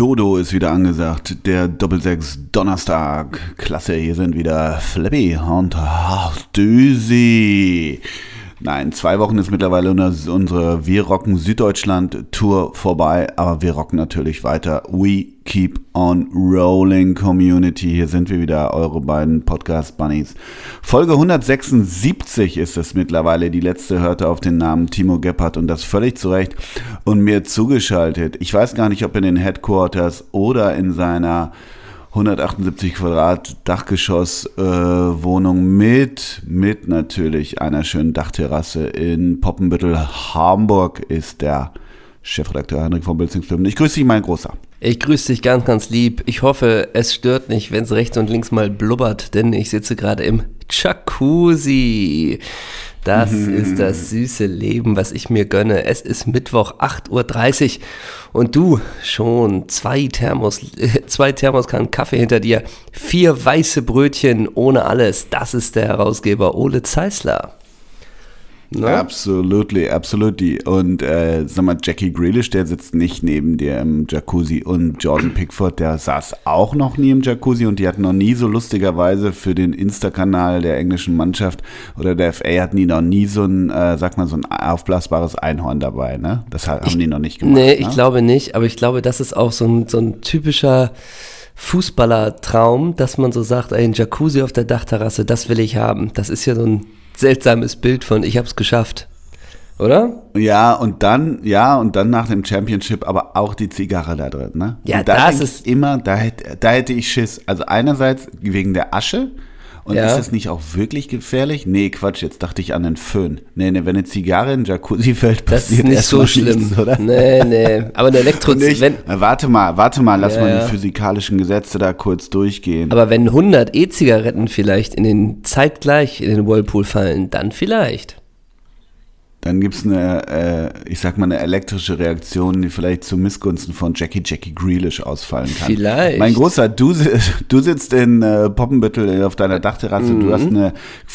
Dodo ist wieder angesagt, der Doppelsechs Donnerstag. Klasse, hier sind wieder Flippy und Düsi. Nein, zwei Wochen ist mittlerweile unsere Wir rocken Süddeutschland Tour vorbei, aber wir rocken natürlich weiter. We keep on rolling Community. Hier sind wir wieder, eure beiden Podcast Bunnies. Folge 176 ist es mittlerweile. Die letzte hörte auf den Namen Timo Gebhardt und das völlig zu Recht und mir zugeschaltet. Ich weiß gar nicht, ob in den Headquarters oder in seiner 178 Quadrat Dachgeschoss äh, Wohnung mit mit natürlich einer schönen Dachterrasse in Poppenbüttel Hamburg ist der Chefredakteur Henrik von Bilzingfilm. Ich grüße dich, mein Großer. Ich grüße dich ganz, ganz lieb. Ich hoffe, es stört nicht, wenn es rechts und links mal blubbert, denn ich sitze gerade im Jacuzzi. Das ist das süße Leben, was ich mir gönne. Es ist Mittwoch, 8.30 Uhr und du schon zwei Thermos, zwei Thermoskannen Kaffee hinter dir, vier weiße Brötchen ohne alles. Das ist der Herausgeber Ole Zeisler. Ne? Absolutely, absolutely. Und äh, sag mal, Jackie Grealish, der sitzt nicht neben dir im Jacuzzi. Und Jordan Pickford, der saß auch noch nie im Jacuzzi und die hatten noch nie so lustigerweise für den Insta-Kanal der englischen Mannschaft oder der FA hatten die noch nie so ein, äh, sag mal, so ein aufblasbares Einhorn dabei, ne? Das haben ich, die noch nicht gemacht. Nee, ne? ich glaube nicht, aber ich glaube, das ist auch so ein, so ein typischer Fußballertraum, dass man so sagt, ein Jacuzzi auf der Dachterrasse, das will ich haben. Das ist ja so ein seltsames Bild von ich hab's geschafft. Oder? Ja, und dann, ja, und dann nach dem Championship aber auch die Zigarre da drin, ne? Ja, und da das ist immer, da hätte, da hätte ich Schiss. Also einerseits wegen der Asche, und ja. ist das nicht auch wirklich gefährlich? Nee, Quatsch, jetzt dachte ich an den Föhn. Nee, nee, wenn eine Zigarre in Jacuzzi fällt, passiert das ist nicht so schlimm, nichts, oder? Nee, nee, aber eine Elektro wenn Warte mal, warte mal, lass ja, mal die physikalischen Gesetze da kurz durchgehen. Aber wenn 100 E-Zigaretten vielleicht in den zeitgleich in den Whirlpool fallen, dann vielleicht dann gibt es eine, äh, ich sag mal, eine elektrische Reaktion, die vielleicht zu Missgunsten von Jackie Jackie Grealish ausfallen kann. Vielleicht. Mein Großer, du, du sitzt in äh, Poppenbüttel auf deiner Dachterrasse, mhm. du hast eine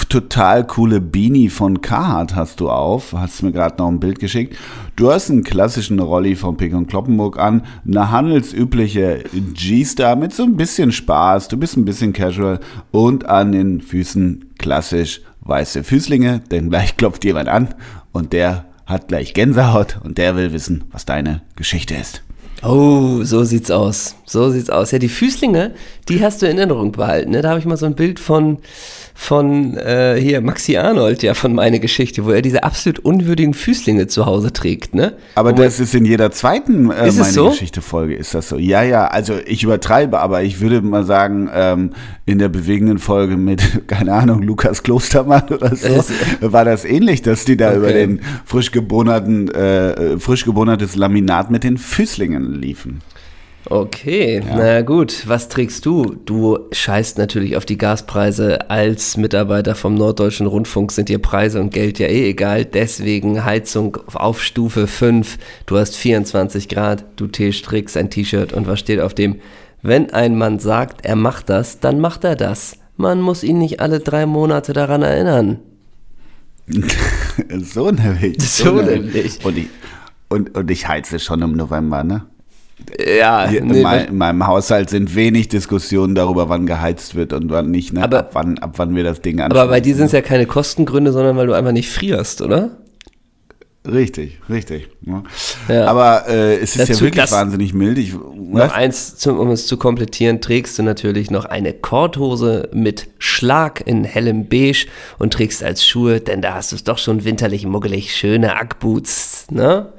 total coole Beanie von Carhartt hast du auf, hast mir gerade noch ein Bild geschickt. Du hast einen klassischen Rolli von Pick und Kloppenburg an, eine handelsübliche G-Star mit so ein bisschen Spaß, du bist ein bisschen casual und an den Füßen klassisch weiße Füßlinge, denn gleich klopft jemand an und der hat gleich Gänsehaut und der will wissen, was deine Geschichte ist. Oh, so sieht's aus. So sieht's aus. Ja, die Füßlinge, die hast du in Erinnerung behalten. Ne? Da habe ich mal so ein Bild von, von äh, hier Maxi Arnold, ja, von meiner Geschichte, wo er diese absolut unwürdigen Füßlinge zu Hause trägt, ne? Aber wo das ist in jeder zweiten äh, meine so? Geschichte-Folge, ist das so. Ja, ja, also ich übertreibe, aber ich würde mal sagen, ähm, in der bewegenden Folge mit, keine Ahnung, Lukas Klostermann oder so, das, war das ähnlich, dass die da über den frisch gebonerten, äh, frisch gebonertes Laminat mit den Füßlingen liefen. Okay, ja. na gut. Was trägst du? Du scheißt natürlich auf die Gaspreise. Als Mitarbeiter vom Norddeutschen Rundfunk sind dir Preise und Geld ja eh egal. Deswegen Heizung auf Stufe 5. Du hast 24 Grad, du trägst ein T-Shirt und was steht auf dem? Wenn ein Mann sagt, er macht das, dann macht er das. Man muss ihn nicht alle drei Monate daran erinnern. so nämlich. So, so nämlich. Und ich, und, und ich heize schon im November, ne? Ja, Hier, nee, in, mein, in, meinem Haushalt sind wenig Diskussionen darüber, wann geheizt wird und wann nicht, ne? aber, ab, wann, ab wann wir das Ding anschauen. Aber bei dir sind es ja keine Kostengründe, sondern weil du einfach nicht frierst, oder? Richtig, richtig. Ja. Aber äh, es ist Dazu, ja wirklich wahnsinnig mild. Ich, noch eins, zum, um es zu komplettieren, trägst du natürlich noch eine Korthose mit Schlag in hellem Beige und trägst als Schuhe, denn da hast du es doch schon winterlich muggelig, schöne Ackboots, ne?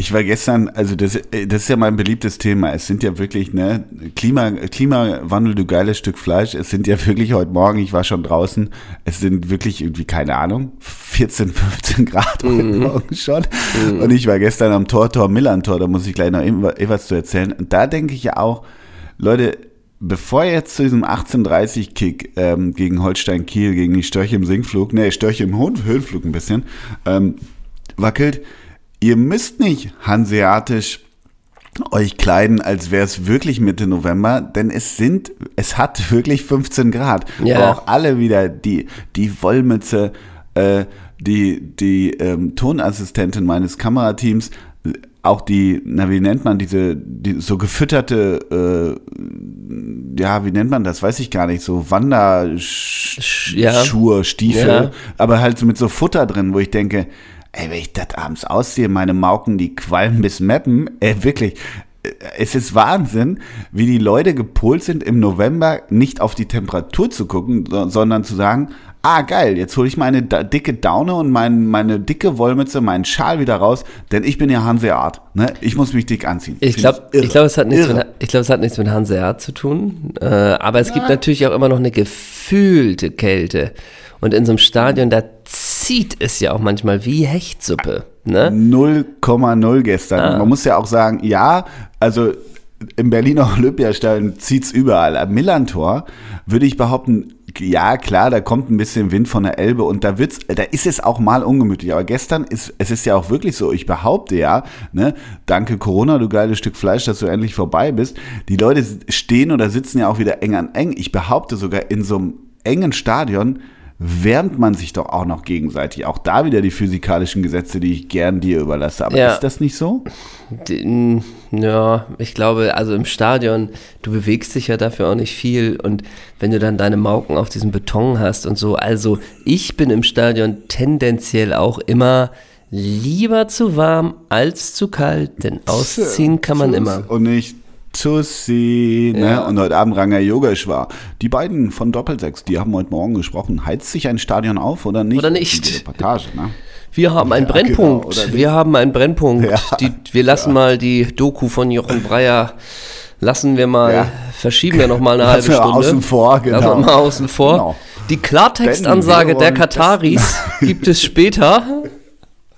Ich war gestern, also das, äh, das ist ja mein beliebtes Thema. Es sind ja wirklich, ne, Klima, Klimawandel, du geiles Stück Fleisch. Es sind ja wirklich heute Morgen, ich war schon draußen, es sind wirklich irgendwie, keine Ahnung, 14, 15 Grad heute mhm. Morgen schon. Mhm. Und ich war gestern am Tor, Tor, Millantor, da muss ich gleich noch etwas zu erzählen. Und da denke ich ja auch, Leute, bevor jetzt zu diesem 1830-Kick ähm, gegen Holstein Kiel, gegen die Störche im Sinkflug, ne, Störche im Höhenflug ein bisschen, ähm, wackelt, ihr müsst nicht hanseatisch euch kleiden, als wäre es wirklich Mitte November, denn es sind, es hat wirklich 15 Grad. Ja. Aber auch alle wieder die, die Wollmütze, äh, die, die ähm, Tonassistentin meines Kamerateams auch die, na wie nennt man diese, die, so gefütterte, äh, ja, wie nennt man das, weiß ich gar nicht, so Wanderschuhe, ja. Stiefel, ja. aber halt so mit so Futter drin, wo ich denke, ey, wenn ich das abends ausziehe, meine Mauken, die qualmen bis Meppen, ey, wirklich, es ist Wahnsinn, wie die Leute gepolt sind, im November nicht auf die Temperatur zu gucken, sondern zu sagen, ah geil, jetzt hole ich meine dicke Daune und mein, meine dicke Wollmütze, meinen Schal wieder raus, denn ich bin ja Hanseat. Ne? Ich muss mich dick anziehen. Ich glaube, ich glaub, es, hat nichts mit, ich glaub, es hat nichts mit Hanseat zu tun, äh, aber es ja. gibt natürlich auch immer noch eine gefühlte Kälte. Und in so einem Stadion, da zieht es ja auch manchmal wie Hechtsuppe. Ne? 0,0 gestern. Ah. Man muss ja auch sagen, ja, also im Berliner Olympiastadion zieht es überall. Am Millantor würde ich behaupten, ja klar, da kommt ein bisschen Wind von der Elbe und da wird's, da ist es auch mal ungemütlich. Aber gestern ist, es ist ja auch wirklich so, ich behaupte ja, ne, danke Corona, du geiles Stück Fleisch, dass du endlich vorbei bist. Die Leute stehen oder sitzen ja auch wieder eng an eng. Ich behaupte sogar in so einem engen Stadion, wärmt man sich doch auch noch gegenseitig. Auch da wieder die physikalischen Gesetze, die ich gern dir überlasse. Aber ja. ist das nicht so? Ja, ich glaube, also im Stadion, du bewegst dich ja dafür auch nicht viel und wenn du dann deine Mauken auf diesem Beton hast und so, also ich bin im Stadion tendenziell auch immer lieber zu warm als zu kalt, denn ausziehen kann man immer. Und nicht Tussi, ne? Ja. Und heute Abend Ranga Yogeshwar. Die beiden von Doppelsechs, die haben heute Morgen gesprochen. Heizt sich ein Stadion auf oder nicht? Oder nicht? Reportage, ne? Wir haben einen ja, Brennpunkt. Genau, wir haben einen Brennpunkt. Ja, die, wir lassen ja. mal die Doku von Jochen Breyer, lassen wir mal, verschieben wir noch mal eine halbe Stunde. Außen vor, genau. Lassen wir mal außen vor. Genau. Die Klartextansage der Kataris gibt es später.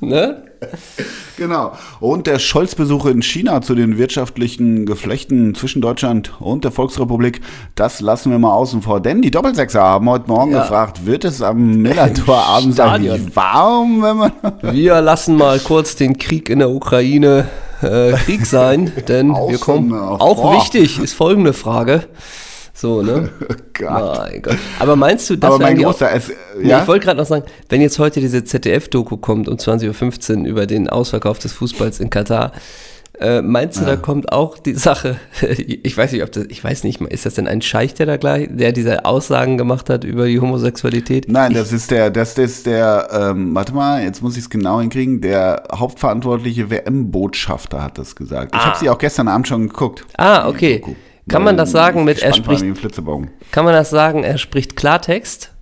Ne? Genau. Und der Scholz-Besuch in China zu den wirtschaftlichen Geflechten zwischen Deutschland und der Volksrepublik, das lassen wir mal außen vor. Denn die Doppelsechser haben heute Morgen ja. gefragt, wird es am Millantor abends eigentlich warm, wenn man... Wir lassen mal kurz den Krieg in der Ukraine äh, Krieg sein, denn wir kommen... Auch wichtig ist folgende Frage. So, ne? Gott. Mein Gott. Aber meinst du, dass Aber mein großer, es, ja? nee, ich wollte gerade noch sagen, wenn jetzt heute diese ZDF-Doku kommt um 20.15 Uhr über den Ausverkauf des Fußballs in Katar, äh, meinst du, ja. da kommt auch die Sache, ich weiß nicht, ob das, ich weiß nicht, ist das denn ein Scheich, der da gleich, der diese Aussagen gemacht hat über die Homosexualität? Nein, das ist der, das ist der, ähm, warte mal, jetzt muss ich es genau hinkriegen, der hauptverantwortliche WM-Botschafter hat das gesagt. Ich ah. habe sie auch gestern Abend schon geguckt. Ah, okay. Kann man das sagen mit er spricht Kann man das sagen, er spricht Klartext?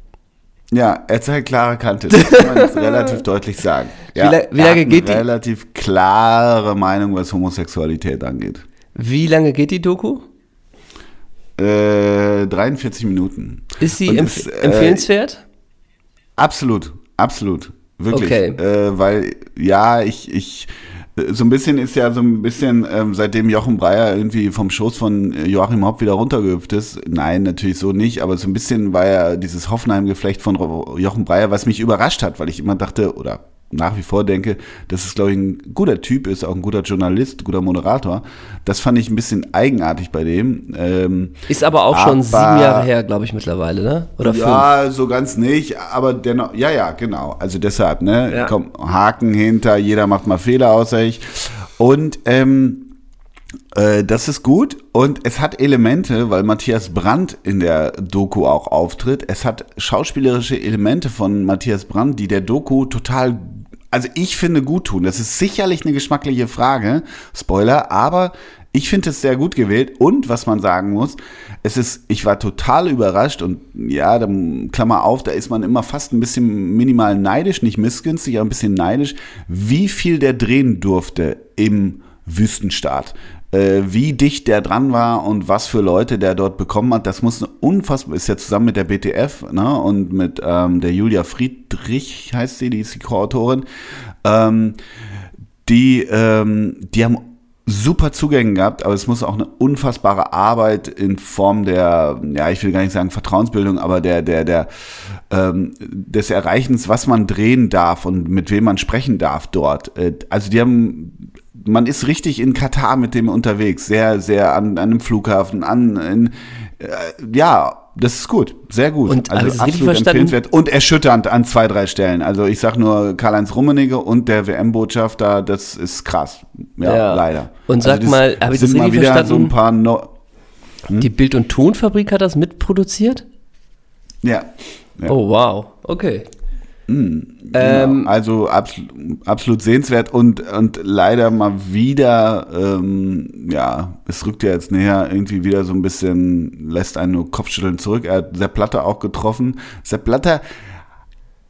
Ja, er zeigt klare Kante. Das kann man relativ deutlich sagen. Ja, wie, wie lange geht die? Relativ klare Meinung, was Homosexualität angeht. Wie lange geht die Doku? Äh, 43 Minuten. Ist sie empf ist, äh, empfehlenswert? Absolut, absolut. Wirklich. Okay. Äh, weil, ja, ich, ich so ein bisschen ist ja so ein bisschen, ähm, seitdem Jochen Breyer irgendwie vom Schoß von Joachim Hopp wieder runtergehüpft ist, nein, natürlich so nicht, aber so ein bisschen war ja dieses Hoffenheim-Geflecht von Jochen Breyer, was mich überrascht hat, weil ich immer dachte, oder nach wie vor denke, dass es, glaube ich, ein guter Typ ist, auch ein guter Journalist, guter Moderator. Das fand ich ein bisschen eigenartig bei dem. Ähm, ist aber auch aber, schon sieben Jahre her, glaube ich, mittlerweile, ne? Oder ja, fünf? so ganz nicht, aber dennoch, ja, ja, genau. Also deshalb, ne? Ja. Komm, Haken hinter, jeder macht mal Fehler außer ich. Und ähm, äh, das ist gut und es hat Elemente, weil Matthias Brandt in der Doku auch auftritt. Es hat schauspielerische Elemente von Matthias Brandt, die der Doku total also ich finde gut tun. Das ist sicherlich eine geschmackliche Frage, Spoiler, aber ich finde es sehr gut gewählt. Und was man sagen muss, es ist, ich war total überrascht und ja, dann, Klammer auf, da ist man immer fast ein bisschen minimal neidisch, nicht missgünstig, aber ein bisschen neidisch, wie viel der drehen durfte im Wüstenstaat wie dicht der dran war und was für Leute der dort bekommen hat. Das muss eine unfassbar, ist ja zusammen mit der BTF ne, und mit ähm, der Julia Friedrich, heißt sie, die ist die Co-Autorin. Ähm, die, ähm, die haben super Zugänge gehabt, aber es muss auch eine unfassbare Arbeit in Form der, ja, ich will gar nicht sagen Vertrauensbildung, aber der, der, der, ähm, des Erreichens, was man drehen darf und mit wem man sprechen darf dort. Äh, also die haben man ist richtig in Katar mit dem unterwegs, sehr, sehr an, an einem Flughafen, an, in, äh, ja, das ist gut, sehr gut. Und, also absolut verstanden? empfehlenswert und erschütternd an zwei, drei Stellen. Also ich sag nur Karl-Heinz Rummenigge und der WM-Botschafter, das ist krass. Ja, Ja. leider. Und sag das mal, hab ich das mal richtig so verstanden? ein paar no Die Bild- und Tonfabrik hat das mitproduziert? ja. ja. Oh, wow. Okay. Genau. Ähm, also absolut, absolut sehenswert und, und leider mal wieder, ähm, ja, es rückt ja jetzt näher, irgendwie wieder so ein bisschen, lässt einen nur Kopfschütteln zurück. Er hat Sepp Blatter auch getroffen. Sepp Blatter,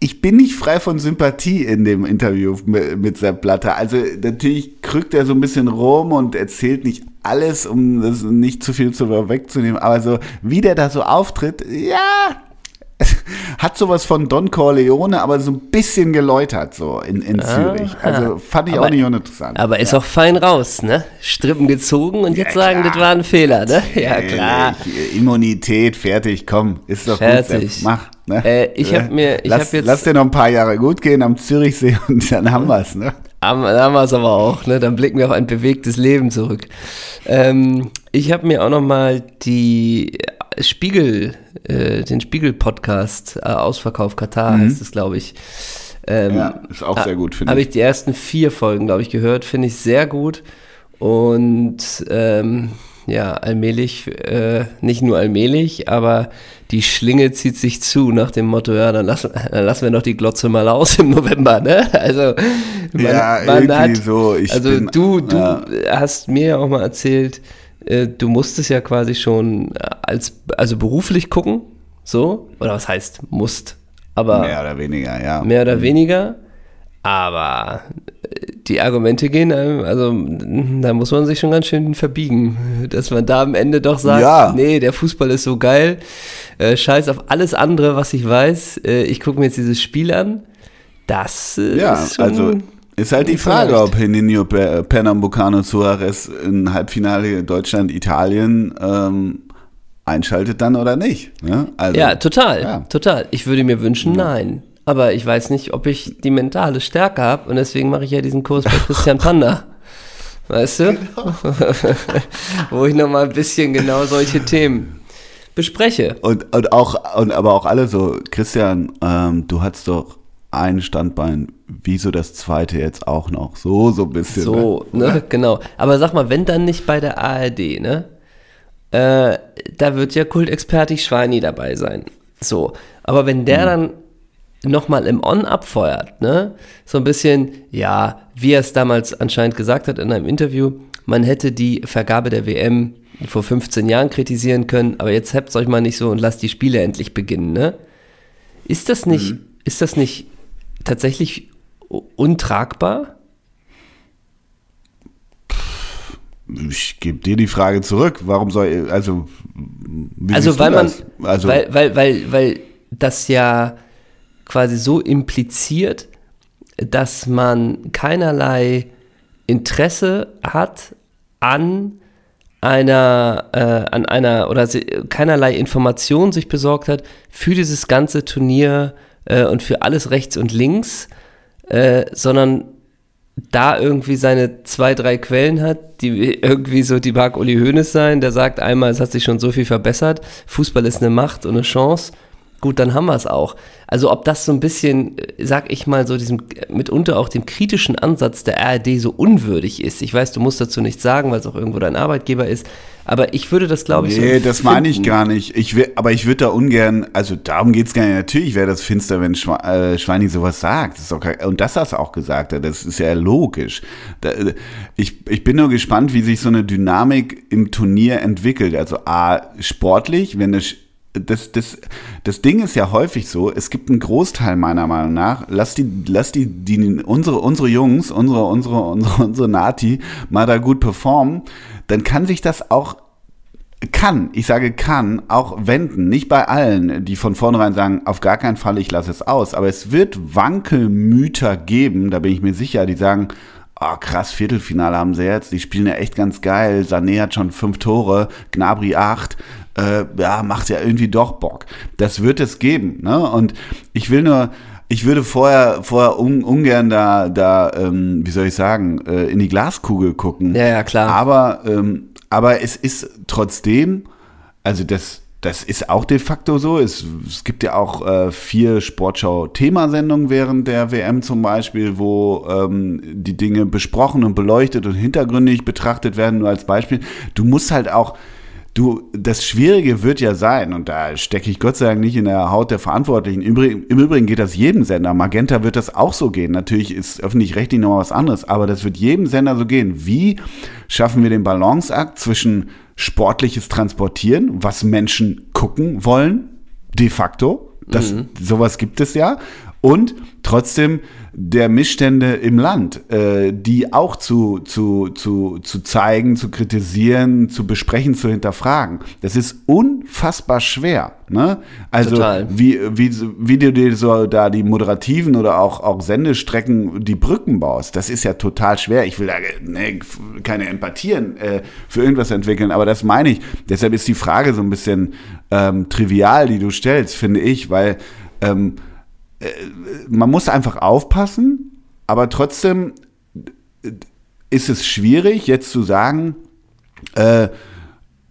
ich bin nicht frei von Sympathie in dem Interview mit, mit Sepp Blatter. Also natürlich krückt er so ein bisschen rum und erzählt nicht alles, um das nicht zu viel zu wegzunehmen, aber so, wie der da so auftritt, ja, hat sowas von Don Corleone, aber so ein bisschen geläutert so in, in Zürich. Also fand ich Aber- auch nicht uninteressant. aber ist auch fein raus, ne? Strippen gezogen und jetzt Ja, sagen, das war ein Fehler, ne? Ja, klar. Immunität, fertig, komm, ist doch Fertig. gut, mach. Ne? Äh, ich hab mir- ich lass, hab jetzt- lass dir noch ein paar Jahre gut gehen am Zürichsee und dann haben wir's, ne? Haben, haben wir es aber auch, ne? Dann blicken wir auf ein bewegtes Leben zurück. Ähm, ich habe mir auch noch mal die Spiegel, äh, den Spiegel-Podcast äh, Ausverkauf Katar heißt es, glaube ich. Ähm, Ja, ist auch sehr gut, finde Habe ich. ich die ersten vier Folgen, glaube ich, gehört. Finde ich sehr gut. Und ähm, ja, allmählich, äh, nicht nur allmählich, aber die Schlinge zieht sich zu nach dem Motto, ja, dann lassen, dann lassen wir doch die Glotze mal aus im November, ne? Also, man, Ja, irgendwie so, ich also bin- du, du ja. hast mir ja auch mal erzählt, äh, du musstest ja quasi schon äh, als, also beruflich gucken, so, oder was heißt musst, aber Mehr oder weniger, ja. mehr oder weniger. Aber äh, die Argumente gehen, einem- also da muss man sich schon ganz schön verbiegen, dass man da am Ende doch sagt, Ja. nee, der Fußball ist so geil, äh, scheiß auf alles andere, was ich weiß, äh, ich gucke mir jetzt dieses Spiel an. Das äh, Ja, ist schon, also ist halt die Frage, ob Heninho Pe- Pernambucano Suarez in Halbfinale Deutschland-Italien ähm, einschaltet dann oder nicht. Ne? Also, ja, total, ja. total. Ich würde mir wünschen, nein. Aber ich weiß nicht, ob ich die mentale Stärke habe und deswegen mache ich ja diesen Kurs bei Christian Panda. Weißt du? Wo ich nochmal ein bisschen genau solche Themen bespreche. Und, und auch, und aber auch alle so, Christian, ähm, du hattest doch ein Standbein, wieso das zweite jetzt auch noch? So, so ein bisschen. So, ne, genau. Aber sag mal, wenn dann nicht bei der ARD, ne? Äh, da wird ja Kultexperte Schweini dabei sein. So. Aber wenn der dann nochmal im On abfeuert, ne? So ein bisschen, ja, wie er es damals anscheinend gesagt hat in einem Interview, man hätte die Vergabe der WM vor 15 Jahren kritisieren können, aber jetzt habt's euch mal nicht so und lasst die Spiele endlich beginnen, ne? Ist das nicht, ist das nicht tatsächlich untragbar? Ich gebe dir die Frage zurück. Warum soll ich, also, Also weil man, das? also, weil, weil, weil, weil das ja quasi so impliziert, dass man keinerlei Interesse hat an einer, äh, an einer oder keinerlei Information sich besorgt hat für dieses ganze Turnier äh, und für alles rechts und links, äh, sondern da irgendwie seine zwei, drei Quellen hat, die irgendwie so, die mag Uli Hoeneß sein, der sagt einmal, es hat sich schon so viel verbessert, Fußball ist eine Macht und eine Chance, gut, dann haben wir es auch. Also ob das so ein bisschen, äh, sag ich mal, so diesem, mitunter auch dem kritischen Ansatz der ARD so unwürdig ist. Ich weiß, du musst dazu nichts sagen, weil es auch irgendwo dein Arbeitgeber ist, aber ich würde das, glaube ich, so Nee, das meine ich gar nicht. Ich will, aber ich würde da ungern, also darum geht's gar nicht. Natürlich wäre das finster, wenn Schwe äh, Schweini sowas sagt. Das kein- und dass er es auch gesagt das ist ja logisch. Da, äh, ich, ich bin nur gespannt, wie sich so eine Dynamik im Turnier entwickelt. Also A, sportlich, wenn es das, das, das Ding ist ja häufig so, es gibt einen Großteil meiner Meinung nach, lass die, lass die, die unsere, unsere Jungs, unsere, unsere, unsere, unsere Nati mal da gut performen, dann kann sich das auch kann, ich sage kann, auch wenden. Nicht bei allen, die von vornherein sagen, auf gar keinen Fall, ich lasse es aus. Aber es wird Wankelmüter geben, da bin ich mir sicher, die sagen, oh krass, Viertelfinale haben sie jetzt, die spielen ja echt ganz geil. Sané hat schon fünf Tore, Gnabry acht. Äh, ja, macht ja irgendwie doch Bock. Das wird es geben. Ne? Und ich will nur, ich würde vorher, vorher un, ungern da, da ähm, wie soll ich sagen, äh, in die Glaskugel gucken. Ja, ja, klar. Aber, ähm, aber es ist trotzdem, also das, das ist auch de facto so. Es, es gibt ja auch äh, vier Sportschau-Themasendungen während der WM zum Beispiel, wo ähm, die Dinge besprochen und beleuchtet und hintergründig betrachtet werden, nur als Beispiel. Du musst halt auch, du, das Schwierige wird ja sein, und da stecke ich Gott sei Dank nicht in der Haut der Verantwortlichen. Im Übrigen, Im Übrigen geht das jedem Sender. Magenta wird das auch so gehen. Natürlich ist öffentlich-rechtlich nochmal was anderes, aber das wird jedem Sender so gehen. Wie schaffen wir den Balanceakt zwischen sportliches Transportieren, was Menschen gucken wollen, de facto. Das, mhm. Sowas gibt es ja. Und trotzdem der Missstände im Land, äh, die auch zu, zu, zu, zu zeigen, zu kritisieren, zu besprechen, zu hinterfragen. Das ist unfassbar schwer. Ne? Also Total. Wie, wie, wie du dir so da die moderativen oder auch, auch Sendestrecken, die Brücken baust, das ist ja total schwer. Ich will da ne, keine Empathien äh, für irgendwas entwickeln, aber das meine ich. Deshalb ist die Frage so ein bisschen ähm, trivial, die du stellst, finde ich, weil ähm, man muss einfach aufpassen, aber trotzdem ist es schwierig, jetzt zu sagen, äh,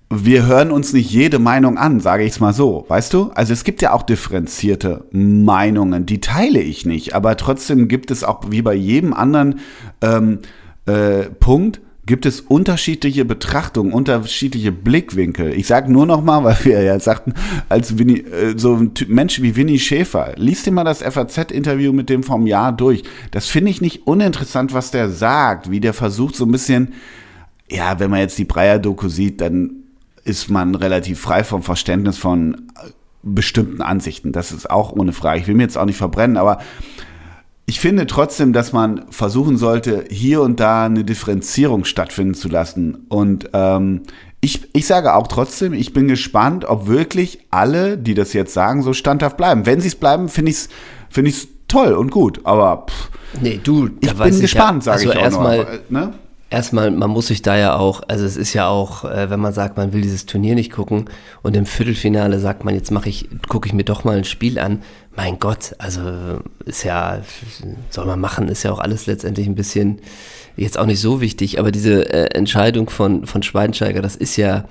wir hören uns nicht jede Meinung an, sage ich es mal so, weißt du? Also es gibt ja auch differenzierte Meinungen, die teile ich nicht, aber trotzdem gibt es auch wie bei jedem anderen ähm, äh, Punkt gibt es unterschiedliche Betrachtungen, unterschiedliche Blickwinkel. Ich sage nur noch mal, weil wir ja sagten, als Winnie, äh, so ein Mensch wie Winnie Schäfer, liest dir mal das FAZ-Interview mit dem vom Jahr durch. Das finde ich nicht uninteressant, was der sagt, wie der versucht so ein bisschen, ja, wenn man jetzt die Breyer-Doku sieht, dann ist man relativ frei vom Verständnis von äh, bestimmten Ansichten. Das ist auch ohne Frage. Ich will mir jetzt auch nicht verbrennen, aber ich finde trotzdem, dass man versuchen sollte, hier und da eine Differenzierung stattfinden zu lassen. Und ähm, ich, ich sage auch trotzdem, ich bin gespannt, ob wirklich alle, die das jetzt sagen, so standhaft bleiben. Wenn sie es bleiben, finde ich es find ich's toll und gut. Aber pff, nee, du, ich bin gespannt, ja, sage also ich auch erstmal. Ne? Erstmal, man muss sich da ja auch, also es ist ja auch, äh, wenn man sagt, man will dieses Turnier nicht gucken und im Viertelfinale sagt man, jetzt mache ich, gucke ich mir doch mal ein Spiel an. Mein Gott, also ist ja, soll man machen, ist ja auch alles letztendlich ein bisschen jetzt auch nicht so wichtig, aber diese äh, Entscheidung von, von Schweinsteiger, das ist ja,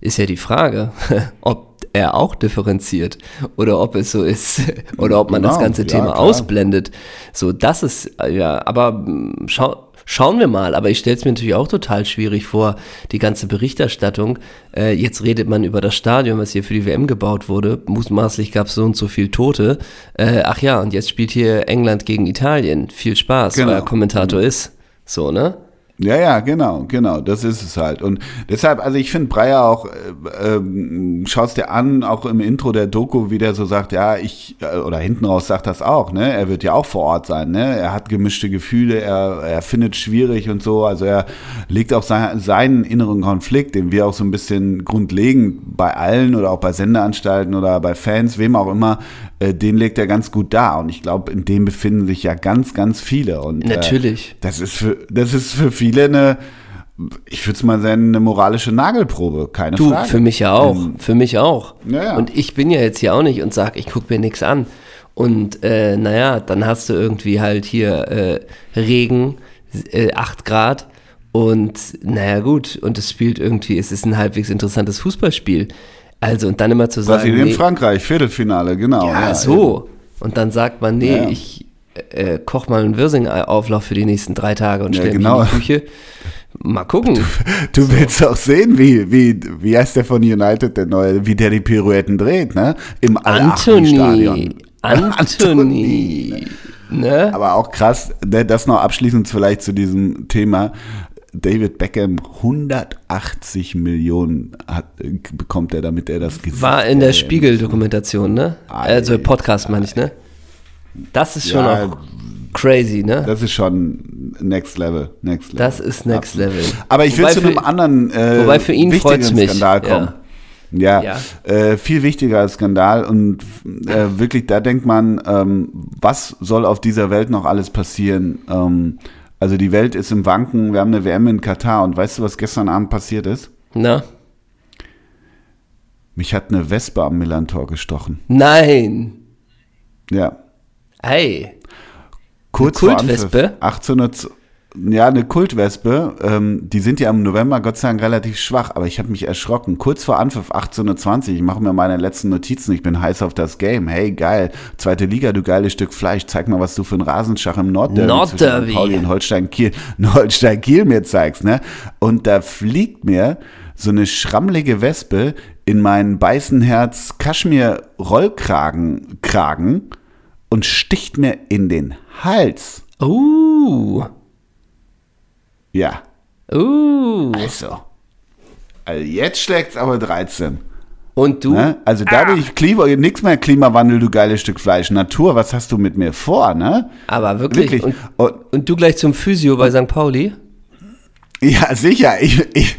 ist ja die Frage, ob er auch differenziert oder ob es so ist oder ob man genau, das ganze ja, Thema klar. ausblendet. So, das ist ja, aber schau, Schauen wir mal, aber ich stelle es mir natürlich auch total schwierig vor, die ganze Berichterstattung. Äh, jetzt redet man über das Stadion, was hier für die WM gebaut wurde. Mutmaßlich gab es so und so viel Tote. Äh, ach ja, und jetzt spielt hier England gegen Italien. Viel Spaß, genau. weil er Kommentator mhm. ist. So, ne? Ja, ja, genau, genau, das ist es halt. Und deshalb, also ich finde Breyer auch, äh, äh, schaust dir an, auch im Intro der Doku, wie der so sagt, ja, ich, äh, oder hinten raus sagt das auch, ne? Er wird ja auch vor Ort sein, ne? Er hat gemischte Gefühle, er, er findet schwierig und so. Also er legt auch sein, seinen inneren Konflikt, den wir auch so ein bisschen grundlegend bei allen oder auch bei Sendeanstalten oder bei Fans, wem auch immer, äh, den legt er ganz gut dar. Und ich glaube, in dem befinden sich ja ganz, ganz viele. Und, äh, Natürlich. Das ist für, das ist für viele eine, ich würde es mal sagen, eine moralische Nagelprobe, keine du, Frage. Für mich ja auch, ähm, für mich auch. Ja. Und ich bin ja jetzt hier auch nicht und sage, ich gucke mir nichts an. Und äh, naja, dann hast du irgendwie halt hier äh, Regen, äh, 8 Grad und naja gut, und es spielt irgendwie, es ist ein halbwegs interessantes Fußballspiel. Also und dann immer zu sagen. Brasilien, nee, Frankreich, Viertelfinale, genau. Ja, ja so. Eben. Und dann sagt man, nee, ja. ich äh, koch mal einen Wirsing-Auflauf für die nächsten drei Tage und stelle genau. mich in die Küche. Mal gucken. Du, du so. willst auch sehen, wie, wie, wie heißt der von United, der neue, wie der die Pirouetten dreht, ne? Im Anthony. Anthony. Ne? Aber auch krass, ne, das noch abschließend vielleicht zu diesem Thema. David Beckham 180 Millionen hat, bekommt er, damit er das gesehen War in der Spiegel-Dokumentation, ne? Also Podcast meine ich, ne? Das ist schon ja, auch crazy, ne? Das ist schon Next Level. Next Level. Das ist Next Absolut. Level. Aber ich will zu einem anderen äh, wobei für ihn wichtigen mich. Skandal kommen. Ja. Ja, ja. Äh, viel wichtiger als Skandal und äh, wirklich, da denkt man, ähm, was soll auf dieser Welt noch alles passieren? Ähm, also die Welt ist im Wanken, wir haben eine WM in Katar und weißt du, was gestern Abend passiert ist? Na? Mich hat eine Wespe am Millantor gestochen. Nein! Ja. Hey! Kurz vor Anpfiff, 1800, ja, eine Kultwespe. Ähm, die sind ja im November Gott sei Dank relativ schwach, aber ich habe mich erschrocken. Kurz vor Anpfiff 18.20 Uhr, ich mache mir meine letzten Notizen, ich bin heiß auf das Game. Hey, geil. Zweite Liga, du geiles Stück Fleisch. Zeig mal, was du für ein Rasenschach im Nordderby, Nordderby. Pauli und Holstein Kiel, Holstein Kiel mir zeigst, ne? Und da fliegt mir so eine schrammlige Wespe in meinen Beißenherz Kaschmir Rollkragen Kragen und sticht mir in den Hals. Uh. Ja. Uh. Also. Also jetzt schlägt's aber 13. Und du? Ne? Also da bin ich Klima, nix mehr Klimawandel, du geiles Stück Fleisch. Natur, was hast du mit mir vor, ne? Aber wirklich. Wirklich. Und, Und, und du gleich zum Physio bei St. Pauli? ja, sicher. Ich, ich,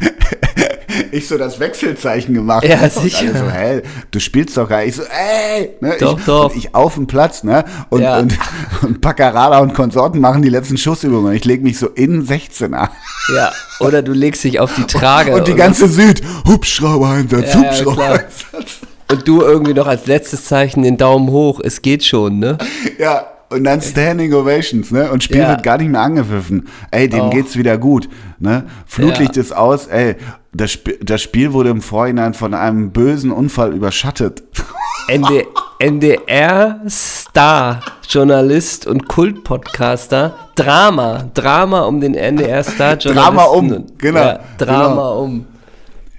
ich so das Wechselzeichen gemacht. Ja, Und sicher. so, hä, du spielst doch gar nicht. Ich so, ey! Ne? Doch, ich, doch. Und ich auf dem Platz, ne? Und, Ja. und, und Paccarada und Konsorten machen die letzten Schussübungen. Ich lege mich so in 16 an. Ja. Oder du legst dich auf die Trage. Und die ganze Süd, Hubschrauber-Einsatz, Ja, ja, Hubschrauber-Einsatz. und du irgendwie noch als letztes Zeichen den Daumen hoch. Es geht schon, ne? Ja, und dann Standing Ovations, ne? Und Spiel Ja. wird gar nicht mehr angepfiffen. Ey, dem Oh. geht's wieder gut, ne? Flutlicht Ja. ist aus, ey. Das, Sp das Spiel wurde im Vorhinein von einem bösen Unfall überschattet. ND NDR-Star, Journalist und Kultpodcaster. Drama. Drama um den NDR-Star-Journalisten. Drama um, genau, Ja, Drama genau. um.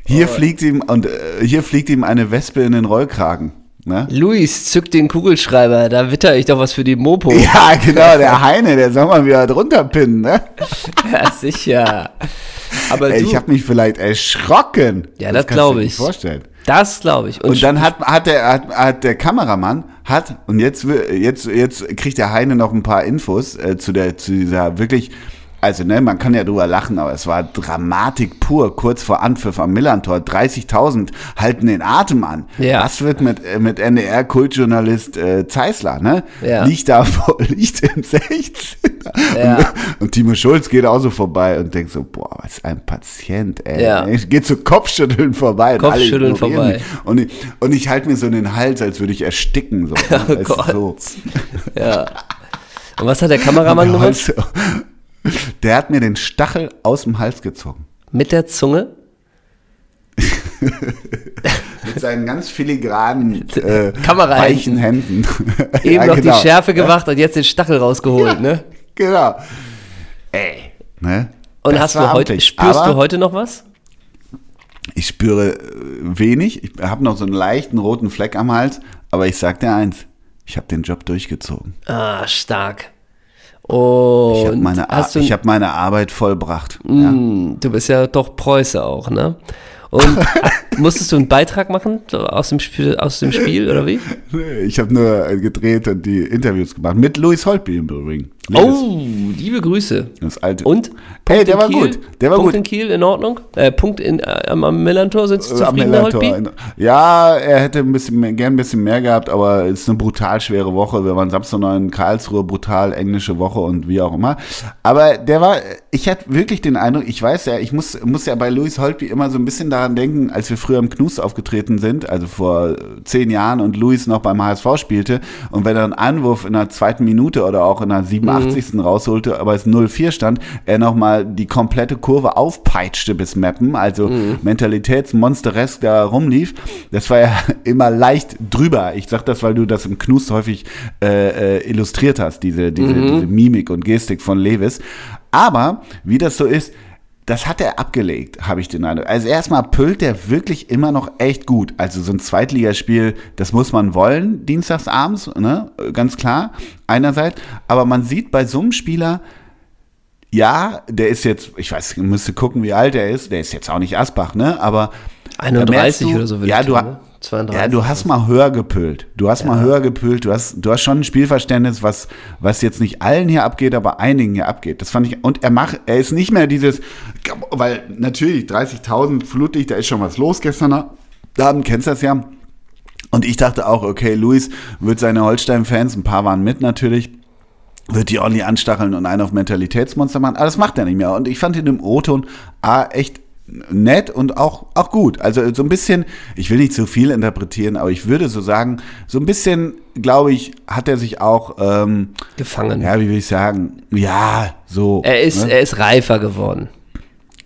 Hier fliegt ihm, und äh, hier fliegt ihm eine Wespe in den Rollkragen. Ne? Luis, zück den Kugelschreiber, da witter ich doch was für die Mopo. Ja, genau, der Heine, der soll mal wieder drunter pinnen, ne? Ja, sicher. Aber Ey, du, ich habe mich vielleicht erschrocken. Ja, das kannst du glaub dir ich. vorstellen. das glaube ich. Und dann hat, hat, der, hat, hat der Kameramann, hat, und jetzt, jetzt, jetzt kriegt der Heine noch ein paar Infos äh, zu, der, zu dieser wirklich, also ne, man kann ja drüber lachen, aber es war Dramatik pur, kurz vor Anpfiff am Millantor. 30.000 halten den Atem an. Ja. Was wird mit, äh, mit NDR-Kultjournalist äh, Zeisler, ne? Ja. Liegt da, vor- liegt im 16. Ja. Und, und Timo Schulz geht auch so vorbei und denkt so, boah, was ein Patient, ey. Ja. Geht so Kopfschütteln vorbei. Kopfschütteln vorbei. mich. Und ich, und ich halte mir so in den Hals, als würde ich ersticken. So? Oh Gott. so. Ja. Und was hat der Kameramann gemacht? Der hat mir den Stachel aus dem Hals gezogen. Mit der Zunge? Mit seinen ganz filigranen, äh, weichen Händen. Eben Ja, noch genau. die Schärfe gemacht und jetzt den Stachel rausgeholt, ne? Genau. Ey. Ne? Und Das hast du heute, amtlich. spürst Aber du heute noch was? Ich spüre äh, wenig. Ich habe noch so einen leichten roten Fleck am Hals. Aber ich sag dir eins. Ich habe den Job durchgezogen. Ah, stark. Und Ich habe meine, du, ich hab meine Arbeit vollbracht. Ja. Hm, du bist ja doch Preuße auch, ne? Und musstest du einen Beitrag machen aus dem Spiel, aus dem Spiel oder wie? Nee, Ich habe nur äh, gedreht und die Interviews gemacht. Mit Louis Holtby im Ring. Oh, liebe Grüße. Das alte. Und? Hey, Punkt der in war Kiel? gut. Der war Punkt gut. in Kiel in Ordnung? Äh, Punkt in, äh, am, Millantor, sind Sie Äh, zufrieden. Holtby? Ja, er hätte ein bisschen mehr, gern ein bisschen mehr gehabt, aber es ist eine brutal schwere Woche. Wir waren Samstag noch in Karlsruhe, brutal englische Woche und wie auch immer. Aber der war, ich hatte wirklich den Eindruck, ich weiß ja, ich muss, muss ja bei Louis Holtby immer so ein bisschen daran denken, als wir früher im Knus aufgetreten sind, also vor zehn Jahren und Louis noch beim HSV spielte und wenn er einen Einwurf in der zweiten Minute oder auch in der 87. rausholte, aber es 0-4 stand, er nochmal die komplette Kurve aufpeitschte bis Mappen, also Mentalitätsmonsteresk da rumlief. Das war ja immer leicht drüber. Ich sag das, weil du das im Knust häufig äh, äh, illustriert hast, diese, diese, diese Mimik und Gestik von Lewis. Aber wie das so ist, das hat er abgelegt, habe ich den Eindruck. Also erstmal pölt er wirklich immer noch echt gut. Also so ein Zweitligaspiel, das muss man wollen, dienstags abends, ne? ganz klar, einerseits. Aber man sieht bei so einem Spieler, ja, der ist jetzt, ich weiß, müsste gucken, wie alt er ist. Der ist jetzt auch nicht Asbach, ne? Aber da 31 merkst du, oder so ja, ich du, ne? 32 ja, du hast mal höher gepölt. Du hast mal höher gepölt. Du hast, du hast schon ein Spielverständnis, was, was jetzt nicht allen hier abgeht, aber einigen hier abgeht. Das fand ich, und er macht, er ist nicht mehr dieses, weil natürlich 30.000 Flutlicht, da ist schon was los gestern Abend, kennst das ja. Und ich dachte auch, okay, Luis wird seine Holstein-Fans, ein paar waren mit natürlich, wird die ordentlich anstacheln und einen auf Mentalitätsmonster machen. Aber das macht er nicht mehr. Und ich fand ihn im O-Ton A, echt nett und auch, auch gut. Also so ein bisschen, ich will nicht zu viel interpretieren, aber ich würde so sagen, so ein bisschen, glaube ich, hat er sich auch ähm, Gefangen. Ja, wie will ich sagen? Ja, so. Er ist, ne? er ist reifer geworden.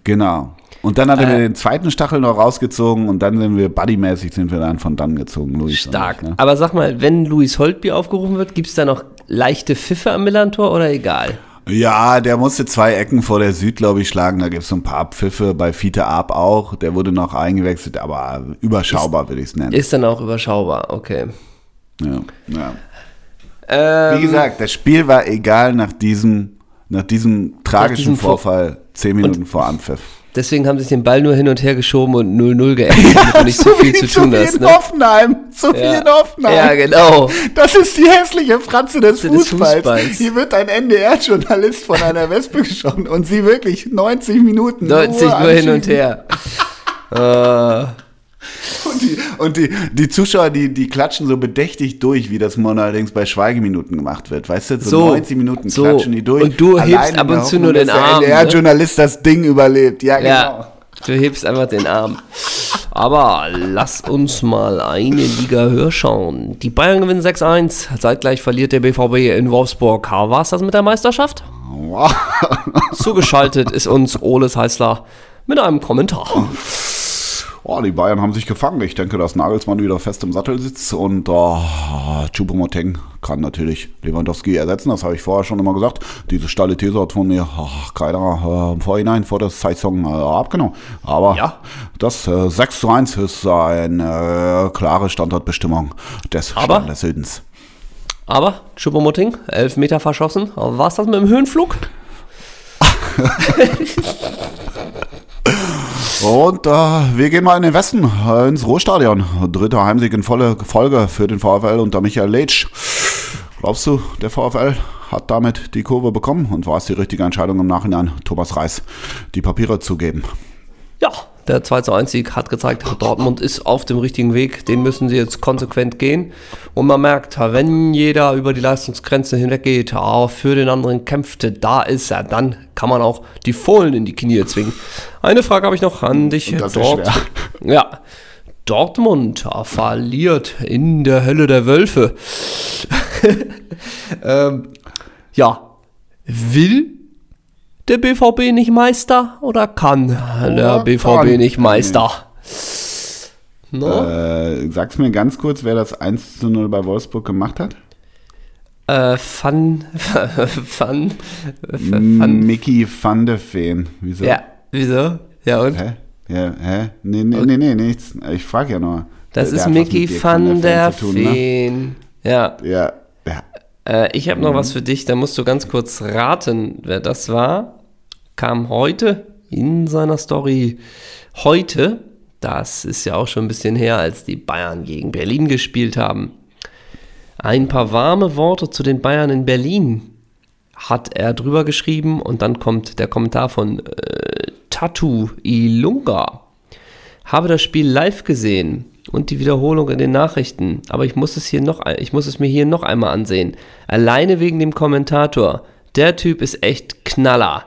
Genau. Und dann hat er Äh. mir den zweiten Stachel noch rausgezogen und dann sind wir buddymäßig sind wir dann von dann gezogen, Luis. Stark. Ich, ne? Aber sag mal, wenn Luis Holtby aufgerufen wird, gibt es da noch leichte Pfiffe am Millantor oder egal? Ja, der musste zwei Ecken vor der Süd, glaube ich, schlagen. Da gibt es so ein paar Pfiffe, bei Fiete Ab auch. Der wurde noch eingewechselt, aber überschaubar würde ich es nennen. Ist dann auch überschaubar, okay. Ja, ja. Ähm, Wie gesagt, das Spiel war egal nach diesem, nach diesem tragischen diesem Vor- Vorfall, zehn Minuten vor Anpfiff. Deswegen haben sie sich den Ball nur hin und her geschoben und 0-0 geendet, damit du nicht so viel zu tun hast. in Ne? Hoffenheim. So wie in Hoffenheim. ja, genau. Das ist die hässliche Fratze des Des Fußballs. Fußballs. Hier wird ein NDR-Journalist von einer Wespe geschossen und sie wirklich 90 Minuten 90 nur hin und her. äh, Und, die, und die, die Zuschauer, die, die klatschen so bedächtig durch, wie das mal allerdings bei Schweigeminuten gemacht wird. Weißt du, so, So, 90 Minuten so. klatschen die durch. Und du hebst ab und zu nur den dass der Arm, ne? NDR-Journalist das Ding überlebt. Ja, genau. ja, du hebst einfach den Arm. Aber lass uns mal eine Liga höher schauen. Die Bayern gewinnen 6-1. Zeitgleich verliert der BVB in Wolfsburg. War es das mit der Meisterschaft? Zugeschaltet ist uns Oles Heißler mit einem Kommentar. Oh, die Bayern haben sich gefangen. Ich denke, dass Nagelsmann wieder fest im Sattel sitzt und uh, Choupo-Moting kann natürlich Lewandowski ersetzen. Das habe ich vorher schon immer gesagt. Diese steile These hat von mir ach, keiner äh, im Vorhinein vor der Saison äh, abgenommen. Aber Ja. das äh, 6 zu 1 ist eine äh, klare Standortbestimmung des Aber- Standes Südens. Aber Choupo-Moting, 11 Meter verschossen. War es das mit dem Höhenflug? Und äh, wir gehen mal in den Westen, äh, ins Ruhrstadion. Dritter Heimsieg in volle Folge für den VfL unter Michael Leitsch. Glaubst du, der VfL hat damit die Kurve bekommen und war es die richtige Entscheidung im Nachhinein, Thomas Reis die Papiere zu geben? Ja, der 2 zu 1 Sieg hat gezeigt, Dortmund ist auf dem richtigen Weg. Den müssen sie jetzt konsequent gehen. Und man merkt, wenn jeder über die Leistungsgrenze hinweggeht, ah, für den anderen kämpfte, da ist er, dann kann man auch die Fohlen in die Knie zwingen. Eine Frage habe ich noch an dich. Das ist Dort, ja, Dortmund ah, verliert in der Hölle der Wölfe. ähm, ja, will der BVB nicht Meister oder kann der Oder BVB kann. nicht Meister? No? Äh, sag's mir ganz kurz, wer das 1 zu 0 bei Wolfsburg gemacht hat? Äh, Van, Van, Van, Mickey van de Veen. Wieso? ja, wieso? Ja und? Hä? Ja, hä? Nee, nee, nee, nee, nichts. Ich frage ja nur. Das Der ist Mickey van der ne? Feen. Ja, Ja, ja. Äh, ich habe noch was für dich, da musst du ganz kurz raten, wer das war. Kam heute in seiner Story. Heute, das ist ja auch schon ein bisschen her, als die Bayern gegen Berlin gespielt haben. Ein paar warme Worte zu den Bayern in Berlin hat er drüber geschrieben und dann kommt der Kommentar von äh, Tatu Ilunga. Habe das Spiel live gesehen und die Wiederholung in den Nachrichten, aber ich muss es hier noch, ich muss es mir hier noch einmal ansehen. Alleine wegen dem Kommentator. Der Typ ist echt Knaller.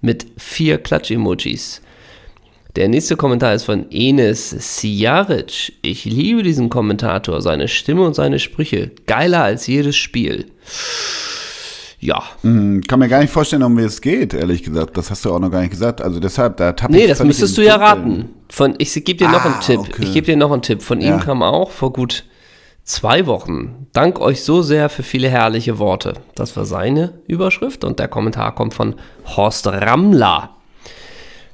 Mit vier Klatsch-Emojis. Der nächste Kommentar ist von Enes Sijaric. Ich liebe diesen Kommentator, seine Stimme und seine Sprüche. Geiler als jedes Spiel. Ja. Hm, Kann mir gar nicht vorstellen, um wie es geht, ehrlich gesagt. Das hast du auch noch gar nicht gesagt. Also deshalb, da tappe Nee, ich das völlig müsstest du ja raten. Von, ich gebe dir noch Ah, einen Tipp. okay. Ich gebe dir noch einen Tipp. Von Ja. ihm kam auch vor gut zwei Wochen. Dank euch so sehr für viele herrliche Worte. Das war seine Überschrift und der Kommentar kommt von Horst Rammler.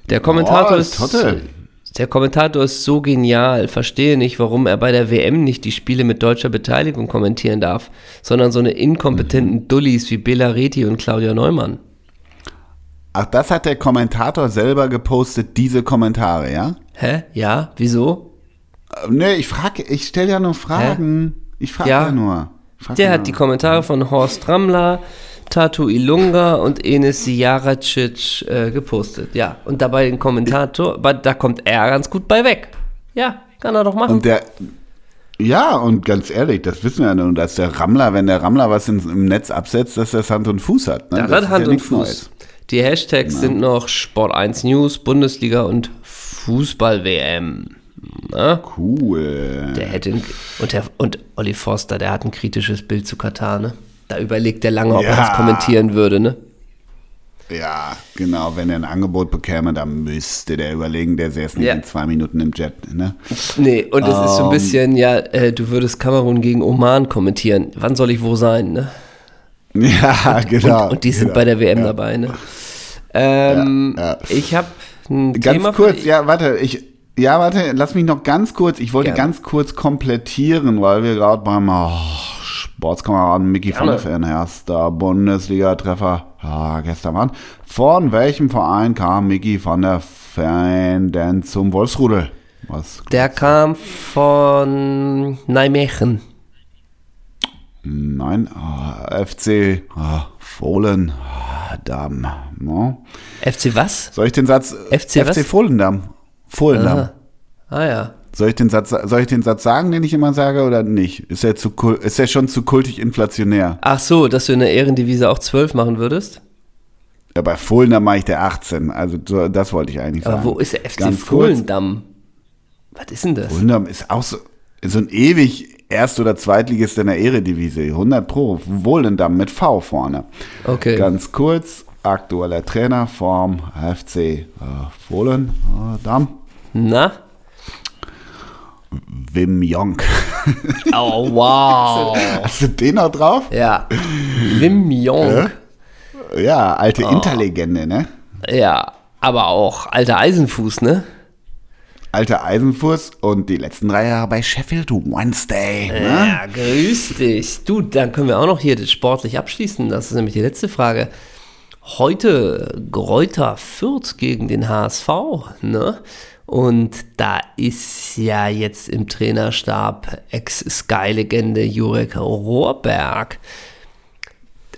Der Kommentator Oh, ist. Totte. Der Kommentator ist so genial. Verstehe nicht, warum er bei der WM nicht die Spiele mit deutscher Beteiligung kommentieren darf, sondern so eine inkompetenten Mhm. Dullis wie Bela Reti und Claudia Neumann. Ach, das hat der Kommentator selber gepostet, diese Kommentare, ja? Hä? Ja? Wieso? Äh, Nee, ich frage, ich stelle ja nur Fragen. Ich frage ja. Ja. nur. Frag Der nur. hat die Kommentare von Horst Rammler, Tatu Ilunga und Enes Sijaracic äh, gepostet. Ja, und dabei den Kommentator, da kommt er ganz gut bei weg. Ja, kann er doch machen. Und der, ja, und ganz ehrlich, das wissen wir ja nun, dass der Rammler, wenn der Rammler was ins, im Netz absetzt, dass das Hand und Fuß hat. Ne? da das hat Hand ja und Fuß. Neues. Die Hashtags sind noch Sport 1 News, Bundesliga und Fußball-WM. Na? Cool. Der hätte und, der, und Olli Forster, der hat ein kritisches Bild zu Katar, ne? Da überlegt der lange, ob er Ja. das kommentieren würde, ne? Ja, genau. Wenn er ein Angebot bekäme, dann müsste der überlegen, der säß nicht Ja. in zwei Minuten im Jet. Ne? Nee, und es ist so ein Ähm. bisschen, ja, äh, du würdest Kamerun gegen Oman kommentieren. Wann soll ich wo sein, ne? Ja, genau. und, und die sind genau. bei der WM dabei, ne? Ähm, Ja, ja. Ich habe ein Ganz Thema kurz, ja, warte, ich, ja, warte, lass mich noch ganz kurz, ich wollte Gerne. ganz kurz komplettieren, weil wir gerade beim oh, Sportskameraden Mickey van der. Ven, erster Bundesliga-Treffer ah, gestern waren. Von welchem Verein kam Mickey van der Ven denn zum Wolfsrudel? Was? Der kam von Nijmegen. Nein, ah, FC ah, Fohlen, ah, Damm. No. FC was? Soll ich den Satz? FC was? FC Fohlendamm. Fohlendamm. Ah, ah ja. Soll ich, den Satz, soll ich den Satz sagen, den ich immer sage, oder nicht? Ist er, zu, ist er schon zu kultig inflationär? Ach so, dass du in der Ehrendivise auch 12 machen würdest? Ja, bei Fohlen, mache ich der 18. Also so, das wollte ich eigentlich Aber sagen. wo ist der FC Ganz kurz, Fohlendamm? Was ist denn das? Fohlendamm ist auch so, so ein ewig Erst- oder Zweitligist in der Eredivise. 100 Pro. Wohlendamm mit V vorne. Okay. Ganz kurz, aktueller Trainer vom FC äh, Fohlendamm. Na? Wim Jonk. Oh, wow. Hast du den noch drauf? ja. Wim Jong. Ja, alte Oh. Interlegende, ne? Ja, aber auch alter Eisenfuß, ne? Alter Eisenfuß und die letzten drei Jahre bei Sheffield Wednesday. Ne? Ja, grüß dich. Du, dann können wir auch noch hier das sportlich abschließen. Das ist nämlich die letzte Frage. Heute Gräuter Fürth gegen den HSV, ne? Und da ist ja jetzt im Trainerstab Ex-Sky-Legende Jurek Rohrberg.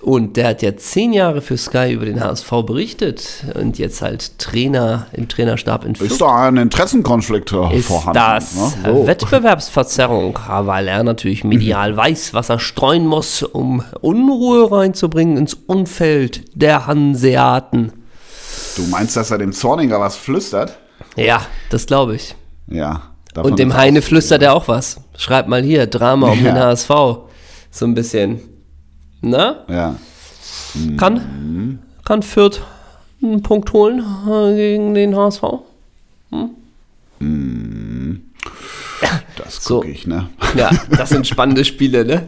Und der hat ja zehn Jahre für Sky über den HSV berichtet und jetzt halt Trainer im Trainerstab in Fürth Ist da ein Interessenkonflikt äh, ist vorhanden? das ne? So. Wettbewerbsverzerrung, weil er natürlich medial weiß, was er streuen muss, um Unruhe reinzubringen ins Umfeld der Hanseaten. Du meinst, dass er dem Zorniger was flüstert? Ja, das glaube ich. Ja. Und dem Heine flüstert er auch was. Schreib mal hier, Drama um Ja. den HSV. So ein bisschen. Na? Ja. Kann, kann Fürth einen Punkt holen äh, gegen den HSV? Das So. gucke ich, ne? Ja, das sind spannende Spiele, ne?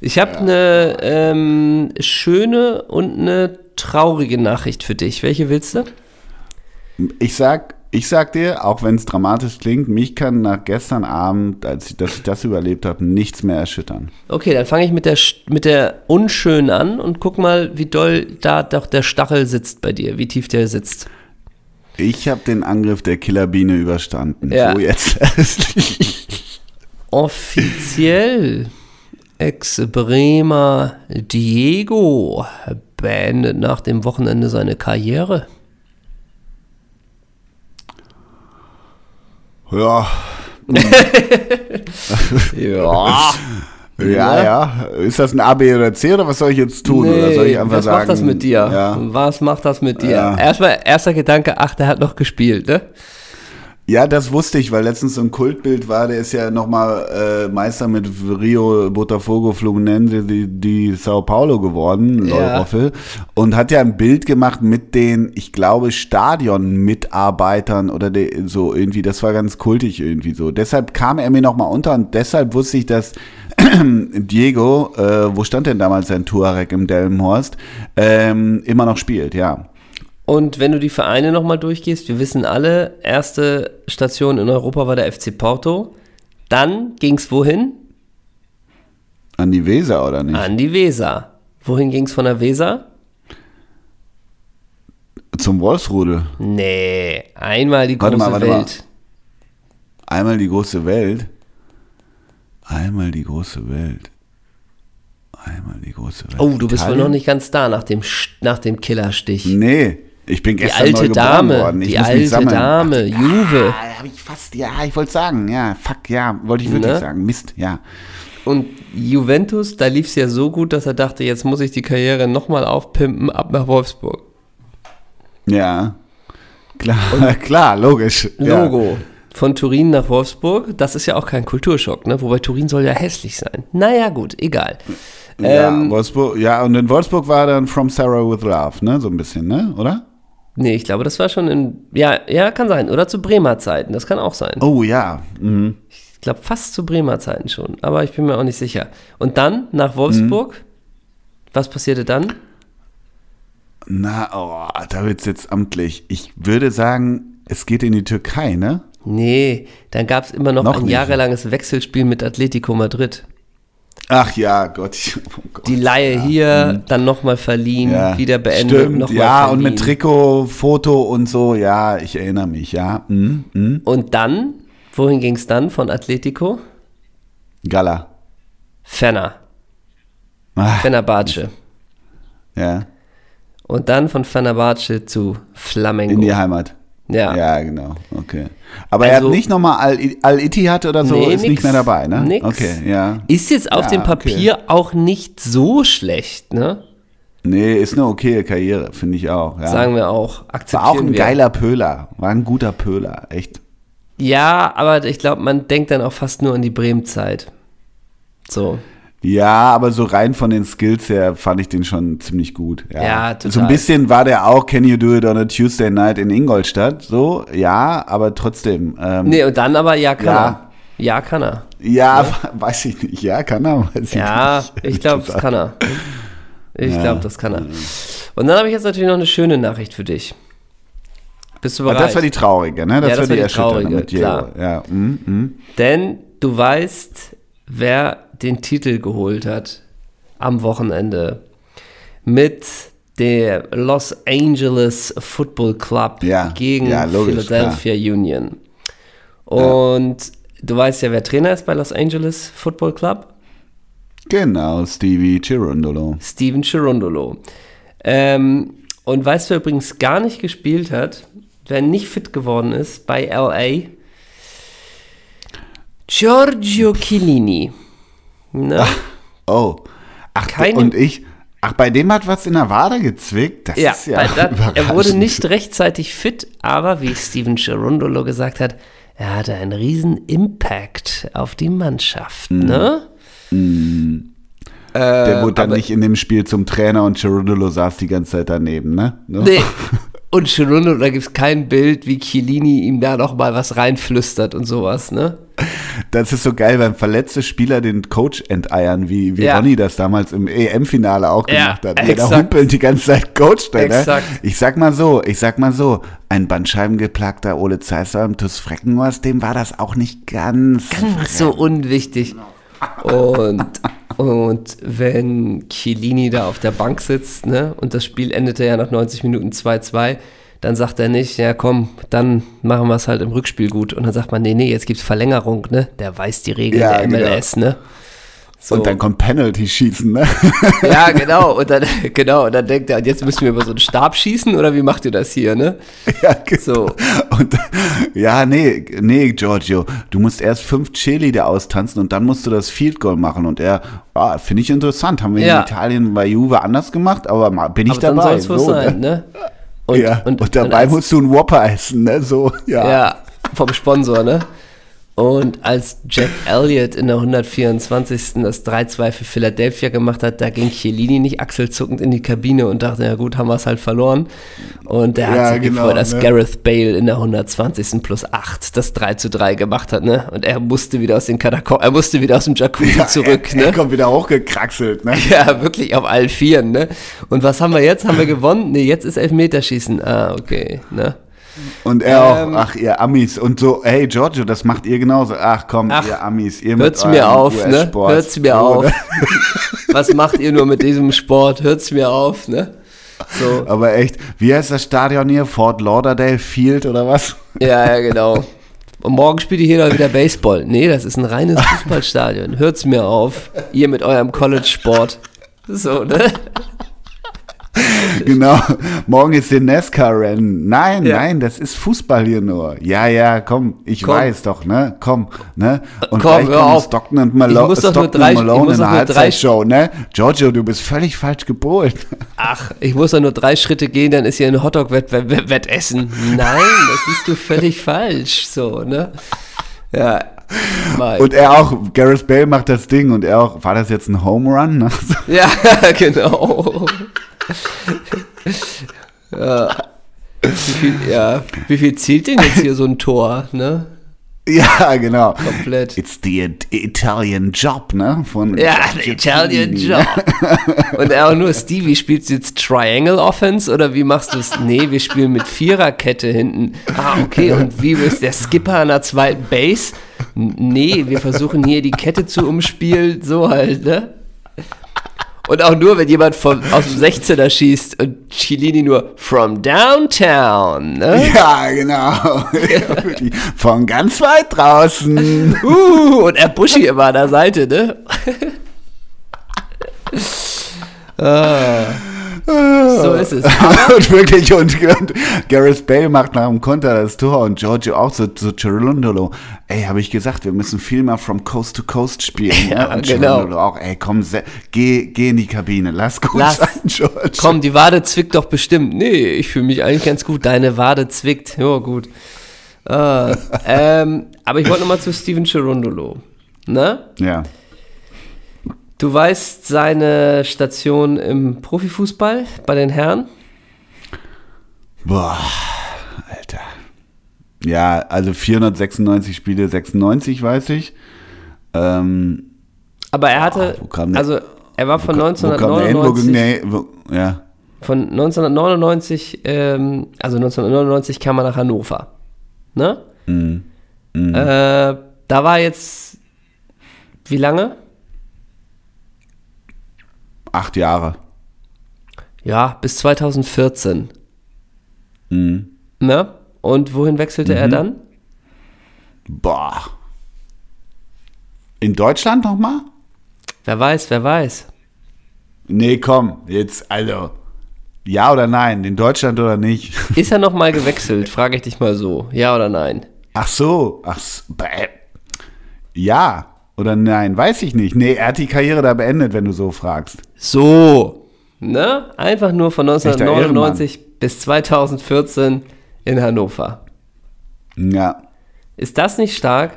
Ich habe eine ähm, schöne und eine traurige Nachricht für dich. Welche willst du? Ich sag, ich sag dir, auch wenn es dramatisch klingt, mich kann nach gestern Abend, als ich, dass ich das überlebt habe, nichts mehr erschüttern. Okay, dann fange ich mit der, mit der unschönen an und guck mal, wie doll da doch der Stachel sitzt bei dir, wie tief der sitzt. Ich habe den Angriff der Killerbiene überstanden. Ja. So jetzt. Offiziell Ex-Bremer Diego beendet nach dem Wochenende seine Karriere. ja, Ja. ja, ja. Ist das ein A, B oder C oder was soll ich jetzt tun? oder soll ich einfach was sagen? macht das mit dir? Ja. Was macht das mit dir? Ja. Erstmal, erster Gedanke, ach, der hat noch gespielt, ne? Ja, das wusste ich, weil letztens so ein Kultbild war, der ist ja nochmal äh, Meister mit Rio, Botafogo, Fluminense, die, die Sao Paulo geworden, Ja. Und hat ja ein Bild gemacht mit den, ich glaube, Stadionmitarbeitern oder de, so irgendwie, das war ganz kultig irgendwie so. Deshalb kam er mir nochmal unter und deshalb wusste ich, dass Diego, äh, wo stand denn damals sein Tuareg im Delmenhorst, ähm, immer noch spielt, ja. Und wenn du die Vereine nochmal durchgehst, wir wissen alle, erste Station in Europa war der FC Porto. Dann ging es wohin? An die Weser, oder nicht? An die Weser. Wohin ging es von der Weser? Zum Wolfsrudel. Nee, einmal die Warte große mal, warte mal. Welt. Einmal die große Welt. Einmal die große Welt. Einmal die große Welt. Oh, du bist wohl Italien? noch nicht ganz da nach dem, nach dem Killerstich. Nee, ich bin Die gestern neu alte geboren Dame, worden. Ich die muss mich alte sammeln. Dame, Juve. Ja, hab ich fast, ja, ich wollte sagen, ja, fuck, ja, wollte ich wirklich Ne? sagen, Mist, ja. Und Juventus, da lief es ja so gut, dass er dachte, jetzt muss ich die Karriere nochmal aufpimpen, ab nach Wolfsburg. Ja, Klar, klar, logisch. ja. Logo. Von Turin nach Wolfsburg, das ist ja auch kein Kulturschock, ne? Wobei Turin soll ja hässlich sein. Naja, gut, egal. Ja, Ähm, Wolfsburg, ja, und in Wolfsburg war dann From Sarah with Love, ne? So ein bisschen, ne? Oder? Nee, ich glaube, das war schon in. Ja, ja, kann sein. Oder zu Bremer Zeiten, das kann auch sein. Oh ja. Mhm. Ich glaube, fast zu Bremer Zeiten schon, aber ich bin mir auch nicht sicher. Und dann nach Wolfsburg, was passierte dann? Na, oh, da wird's jetzt amtlich. Ich würde sagen, es geht in die Türkei, ne? Nee, dann gab es immer noch, Noch ein nicht. jahrelanges Wechselspiel mit Atletico Madrid. Ach ja, Gott. Oh Gott. Die Laie hier, dann nochmal verliehen, Ja, wieder beendet, Stimmt, nochmal ja, verliehen. und mit Trikot, Foto und so, ja, ich erinnere mich, ja. Mhm. Mhm. Und dann, wohin ging es dann von Atletico? Gala. Fenner, Ah, Fenerbahce. ja, Und dann von Fenerbahce zu Flamengo. in die Heimat. Ja. Ja, genau, okay. Aber er Also- hat nicht nochmal Al- Al-Ittihad oder so, Nee, ist nix, nicht mehr dabei, ne? nix. Okay, ja. Ist jetzt auf Ja, dem Papier auch nicht so schlecht, ne? Nee, ist eine okaye Karriere, finde ich auch. Ja. Sagen wir auch. Akzeptieren War auch ein wir. geiler Pöler, war ein guter Pöler, echt. Ja, aber ich glaube, man denkt dann auch fast nur an die Bremen-Zeit. So. Ja, aber so rein von den Skills her fand ich den schon ziemlich gut. Ja, Ja, total. So ein bisschen war der auch Can You Do It on a Tuesday Night in Ingolstadt, so, ja, aber trotzdem. Ähm, Nee, und dann aber, ja, kann Ja. er. Ja, kann er. Ja, weiß ich nicht. Ja, kann er. Weiß ich Ja, nicht. ich glaube, das kann er. Ich Ja. glaube, das kann er. Und dann habe ich jetzt natürlich noch eine schöne Nachricht für dich. Bist du Aber bereit? das war die traurige, ne? Das, Ja, das war die die erschütternde traurige, mit klar. Ja, mm, mm. Denn du weißt, wer den Titel geholt hat am Wochenende mit der Los Angeles Football Club Ja, gegen ja, logisch, Philadelphia Union. Und du weißt ja, wer Trainer ist bei Los Angeles Football Club? Genau, Stevie Chirundolo. Steven Chirundolo. Ähm, und weißt du, wer übrigens gar nicht gespielt hat, wer nicht fit geworden ist bei LA? Giorgio Chiellini. Ne? Oh. Ach, Keine- und ich. Ach, bei dem hat was in der Wade gezwickt? Das Ja, ist ja weil da, er wurde nicht rechtzeitig fit, aber wie Steven Chirundolo gesagt hat, er hatte einen riesen Impact auf die Mannschaft. Mhm. Ne? Der wurde dann aber- nicht in dem Spiel zum Trainer und Chirundolo saß die ganze Zeit daneben, ne? Ne? Nee. Und Chirundolo, da gibt es kein Bild, wie Chiellini ihm da noch mal was reinflüstert und sowas, ne? Das ist so geil, beim verletzte Spieler den Coach enteiern, wie, wie Ja. Ronny das damals im EM-Finale auch Ja, gemacht hat. Der da exakt. humpelnd die ganze Zeit coacht. Ne? Exakt. Ich sag mal so, ich sag mal so, ein bandscheibengeplagter Ole Zeisser im TuS Freckenhorst, dem war das auch nicht ganz. Ganz so unwichtig. Und, und wenn Chiellini da auf der Bank sitzt, ne, und das Spiel endete ja nach 90 Minuten 2-2, dann sagt er nicht, ja komm, dann machen wir es halt im Rückspiel gut. Und dann sagt man, nee, nee, jetzt gibt's Verlängerung, ne? Der weiß die Regeln Ja, der MLS, ne? So. Und dann kommt Penalty schießen, ne? ja, genau. Und dann, genau, und dann denkt er, und jetzt müssen wir über so einen Stab schießen, oder wie macht ihr das hier, ne? ja, genau. So. Und ja, nee, nee, Giorgio, du musst erst fünf Cheerleader austanzen und dann musst du das Field Goal machen. Und er, ah, finde ich interessant, haben wir Ja. in Italien bei Juve anders gemacht, aber bin ich Aber dann dabei. soll es wohl so, sein, ne? ne? Und, ja, und, dabei als- musst du einen Whopper essen, ne? So, ja. Ja, vom Sponsor, ne? Und als Jack Elliott in der 124. das 3-2 für Philadelphia gemacht hat, da ging Chiellini nicht achselzuckend in die Kabine und dachte, ja gut, haben wir es halt verloren. Und der hat Ja, sich genau, gefreut, als ne? Gareth Bale in der 120. plus 8 das 3 zu 3 gemacht hat, ne? Und er musste wieder aus den Katakomben, er musste wieder aus dem Jacuzzi Ja, zurück, er, ne? Er kommt wieder hochgekraxelt, ne? Ja, wirklich auf allen Vieren, ne? Und was haben wir jetzt? Haben wir gewonnen? Nee, jetzt ist Elfmeterschießen. Ah, okay, ne? Und er Ähm, auch, ach, ihr Amis. Und so, hey, Giorgio, das macht ihr genauso. Ach komm, Ach, ihr Amis, ihr Hört's mit mir auf, ne? Hört's mir So, auf. Was macht ihr nur mit diesem Sport? Hört's mir auf, ne? So. Aber echt, wie heißt das Stadion hier? Fort Lauderdale Field oder was? Ja, ja, genau. Und morgen spielt ihr hier wieder Baseball. Nee, das ist ein reines Fußballstadion. Hört's mir auf. Ihr mit eurem College-Sport. So, ne? Genau. Morgen ist der NASCAR-Rennen. Nein, Ja. nein, das ist Fußball hier nur. Ja, ja, komm, ich Komm. weiß doch, ne? Komm, ne? Und Komm, gleich kommen. Stockton und Ich Malo muss doch nur Stockton drei- ich Malone in der Halbzeitshow, ne? Giorgio, du bist völlig falsch gebohlt. Ach, ich muss doch nur drei Schritte gehen, dann ist hier ein Hotdog-Wettessen. Nein, das siehst du völlig falsch. So, ne? Ja. Mein. Und er auch, Gareth Bale macht das Ding und er auch, war das jetzt ein Home Run? ja, genau. Ja. Wie viel, ja. Wie viel zielt denn jetzt hier so ein Tor, ne? ja, genau. Komplett. It's the It- Italian Job, ne? Von Ja, the Italian Job. Und auch nur, Stevie, spielst du jetzt Triangle Offense oder wie machst du es? Nee, wir spielen mit Viererkette hinten. Ah, okay, und wie ist der Skipper an der zweiten Base? Nee, wir versuchen hier die Kette zu umspielen, so halt, ne? Und auch nur, wenn jemand von, aus dem 16er schießt und Chilini nur from downtown, ne? Ja, genau. Von ganz weit draußen. Uh, und er Buschi immer an der Seite, ne? ah, so ist es. und wirklich, und, und Gareth Bale macht nach dem Konter das Tor und Giorgio auch so zu Cerundolo. Ey, habe ich gesagt, wir müssen viel mehr from Coast to Coast spielen. Ja, und genau. Auch, ey, komm, geh, geh in die Kabine, lass gut Lass. sein, Giorgio. Komm, die Wade zwickt doch bestimmt. Nee, ich fühle mich eigentlich ganz gut. Deine Wade zwickt. Ja, gut. Ah, ähm, aber ich wollte nochmal zu Steven Cherundolo. Ne? Ja. Du weißt seine Station im Profifußball bei den Herren? Boah, Alter. Ja, also 496 Spiele, 96, weiß ich. Ähm, Aber er hatte, wo kam der- also er war von wo kam der hin? Wo 1999, der, wo, ja. von 1999, ähm, also 1999 kam er nach Hannover. Ne? Mhm. Äh, da war jetzt, wie lange? Acht Jahre. Ja, bis 2014. Mhm. Ne? Und wohin wechselte er dann? Boah. In Deutschland nochmal? Wer weiß, wer weiß. Nee, komm, jetzt, also. Ja oder nein? In Deutschland oder nicht? Ist er nochmal gewechselt? Frage ich dich mal so. Ja oder nein? Ach so, ach, bäh. ja oder nein? Weiß ich nicht. Nee, er hat die Karriere da beendet, wenn du so fragst. So. Ne? Einfach nur von Echter 1999 bis 2014 in Hannover. Ja. Ist das nicht stark?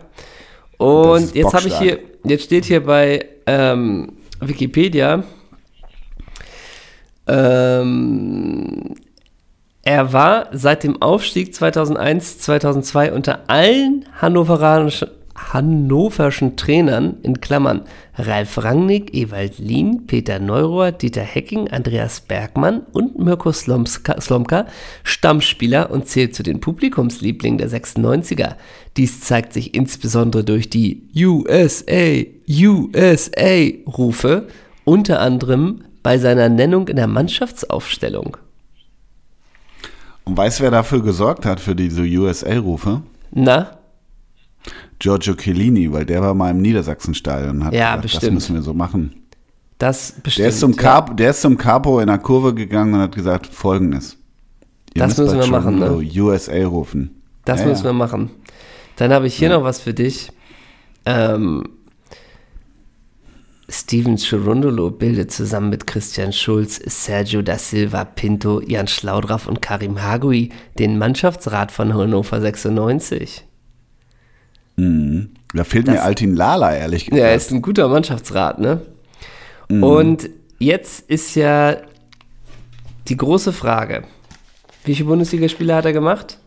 Und jetzt habe ich hier, jetzt steht hier bei ähm, Wikipedia, ähm, er war seit dem Aufstieg 2001, 2002 unter allen hannoveranischen, hannoverschen Trainern, in Klammern, Ralf Rangnick, Ewald Lien, Peter Neurohr, Dieter Hecking, Andreas Bergmann und Mirko Slomska, Slomka Stammspieler und zählt zu den Publikumslieblingen der 96er. Dies zeigt sich insbesondere durch die USA, USA-Rufe, unter anderem bei seiner Nennung in der Mannschaftsaufstellung. Und weißt du, wer dafür gesorgt hat, für diese USA-Rufe? Na? Giorgio Chiellini, weil der war mal im Niedersachsenstadion und hat Ja, gesagt, das müssen wir so machen. Das bestimmt. Der ist, zum ja. Capo, der ist zum Capo in der Kurve gegangen und hat gesagt, folgendes. Ihr Das müssen wir machen, ne? USA rufen. Das Ja, müssen wir machen. Dann habe ich hier noch was für dich. Ähm, Steven Cherundolo bildet zusammen mit Christian Schulz, Sergio da Silva, Pinto, Jan Schlaudraff und Karim Hagui den Mannschaftsrat von Hannover 96. Da fehlt mir Das- Altin Lala, ehrlich Ja, gesagt. er ist ein guter Mannschaftsrat, ne? Und jetzt ist ja die große Frage. Wie viele Bundesligaspiele hat er gemacht?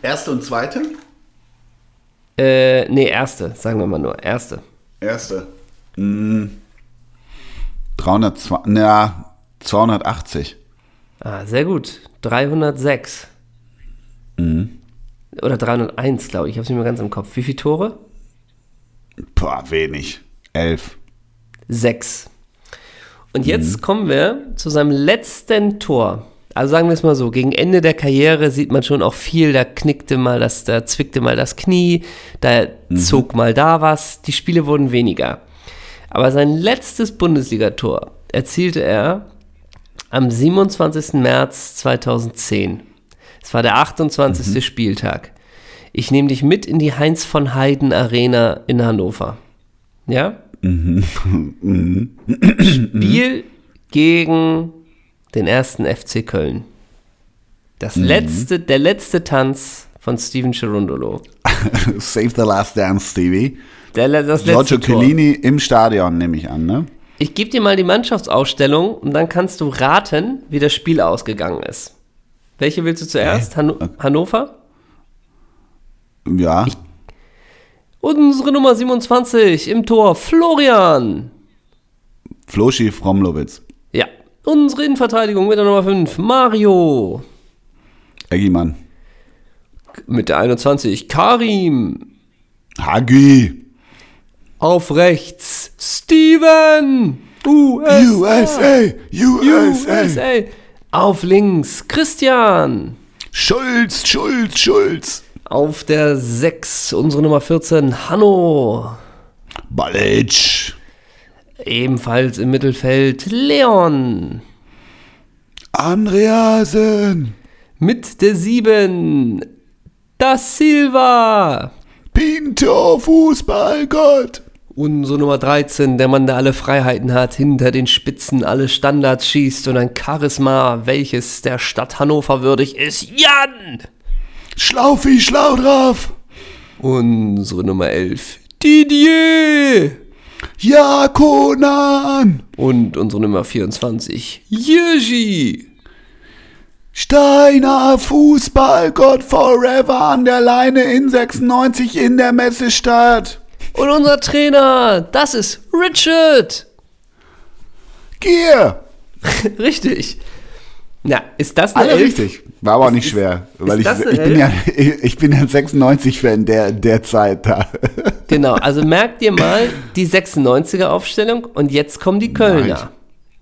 Erste und zweite? Äh, nee, erste, sagen wir mal nur. Erste. Erste. Mm. 302, na, 280. Ah, sehr gut. 306. Oder 301, glaube ich. Ich habe es nicht mehr ganz im Kopf. Wie viele Tore? Boah, wenig. Elf. Sechs. Und jetzt kommen wir zu seinem letzten Tor. Also sagen wir es mal so, gegen Ende der Karriere sieht man schon auch viel, da knickte mal das, da zwickte mal das Knie, da zog mal da was, die Spiele wurden weniger. Aber sein letztes Bundesligator erzielte er am 27. März 2010. Es war der 28. Spieltag. Ich nehme dich mit in die Heinz von Heiden Arena in Hannover. Ja? Spiel gegen den ersten FC Köln. Das letzte, der letzte Tanz von Steven Cherundolo. Save the last dance, Stevie. Der, das Giorgio. Chiellini im Stadion, nehme ich an, ne? Ich gebe dir mal die Mannschaftsausstellung und dann kannst du raten, wie das Spiel ausgegangen ist. Welche willst du zuerst? Hanno Hannover? Ja. Unsere Nummer 27 im Tor, Florian. Floschi Fromlowitz. Ja. Unsere Innenverteidigung mit der Nummer 5, Mario. Eggimann. Mit der 21, Karim. Hagi. Auf rechts, Steven. USA. USA. USA. USA. Auf links, Christian. Schulz, Schulz, Schulz. Auf der 6, unsere Nummer 14, Hanno. Balic. Ebenfalls im Mittelfeld, Leon. Andreasen. Mit der 7, Da Silva. Pinto, Fußballgott. Unsere Nummer 13, der Mann, der alle Freiheiten hat, hinter den Spitzen alle Standards schießt und ein Charisma, welches der Stadt Hannover würdig ist, Jan! Schlaufi, schlau drauf. Unsere Nummer 11, Didier! Ja, Conan. Und unsere Nummer 24, Jiří! Steiner, Fußballgott forever an der Leine in 96 in der Messestadt. Und unser Trainer, das ist Richard! Gier. Richtig. Na, ist das eine Alle Elf? richtig. War aber auch Ist- nicht ist- schwer. ist Weil ich, das eine ich, bin ja, ich bin ja ein 96-Fan der, der Zeit da. Genau, also merkt ihr mal die 96er Aufstellung und jetzt kommen die Kölner.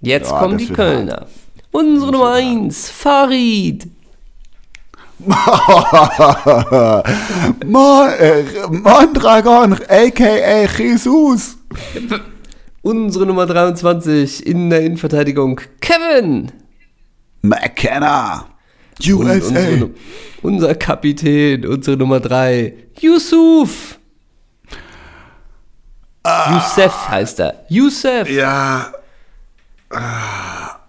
Jetzt Ja, kommen die Kölner. Unsere Nummer 1, Farid. Mon, äh, Mondragon, a.k.a. Jesus. Unsere Nummer 23 in der Innenverteidigung, Kevin. McKenna. USA. unsere, unser Kapitän, unsere Nummer 3, Yusuf. Youssef heißt er. Youssef. Ja. Ah.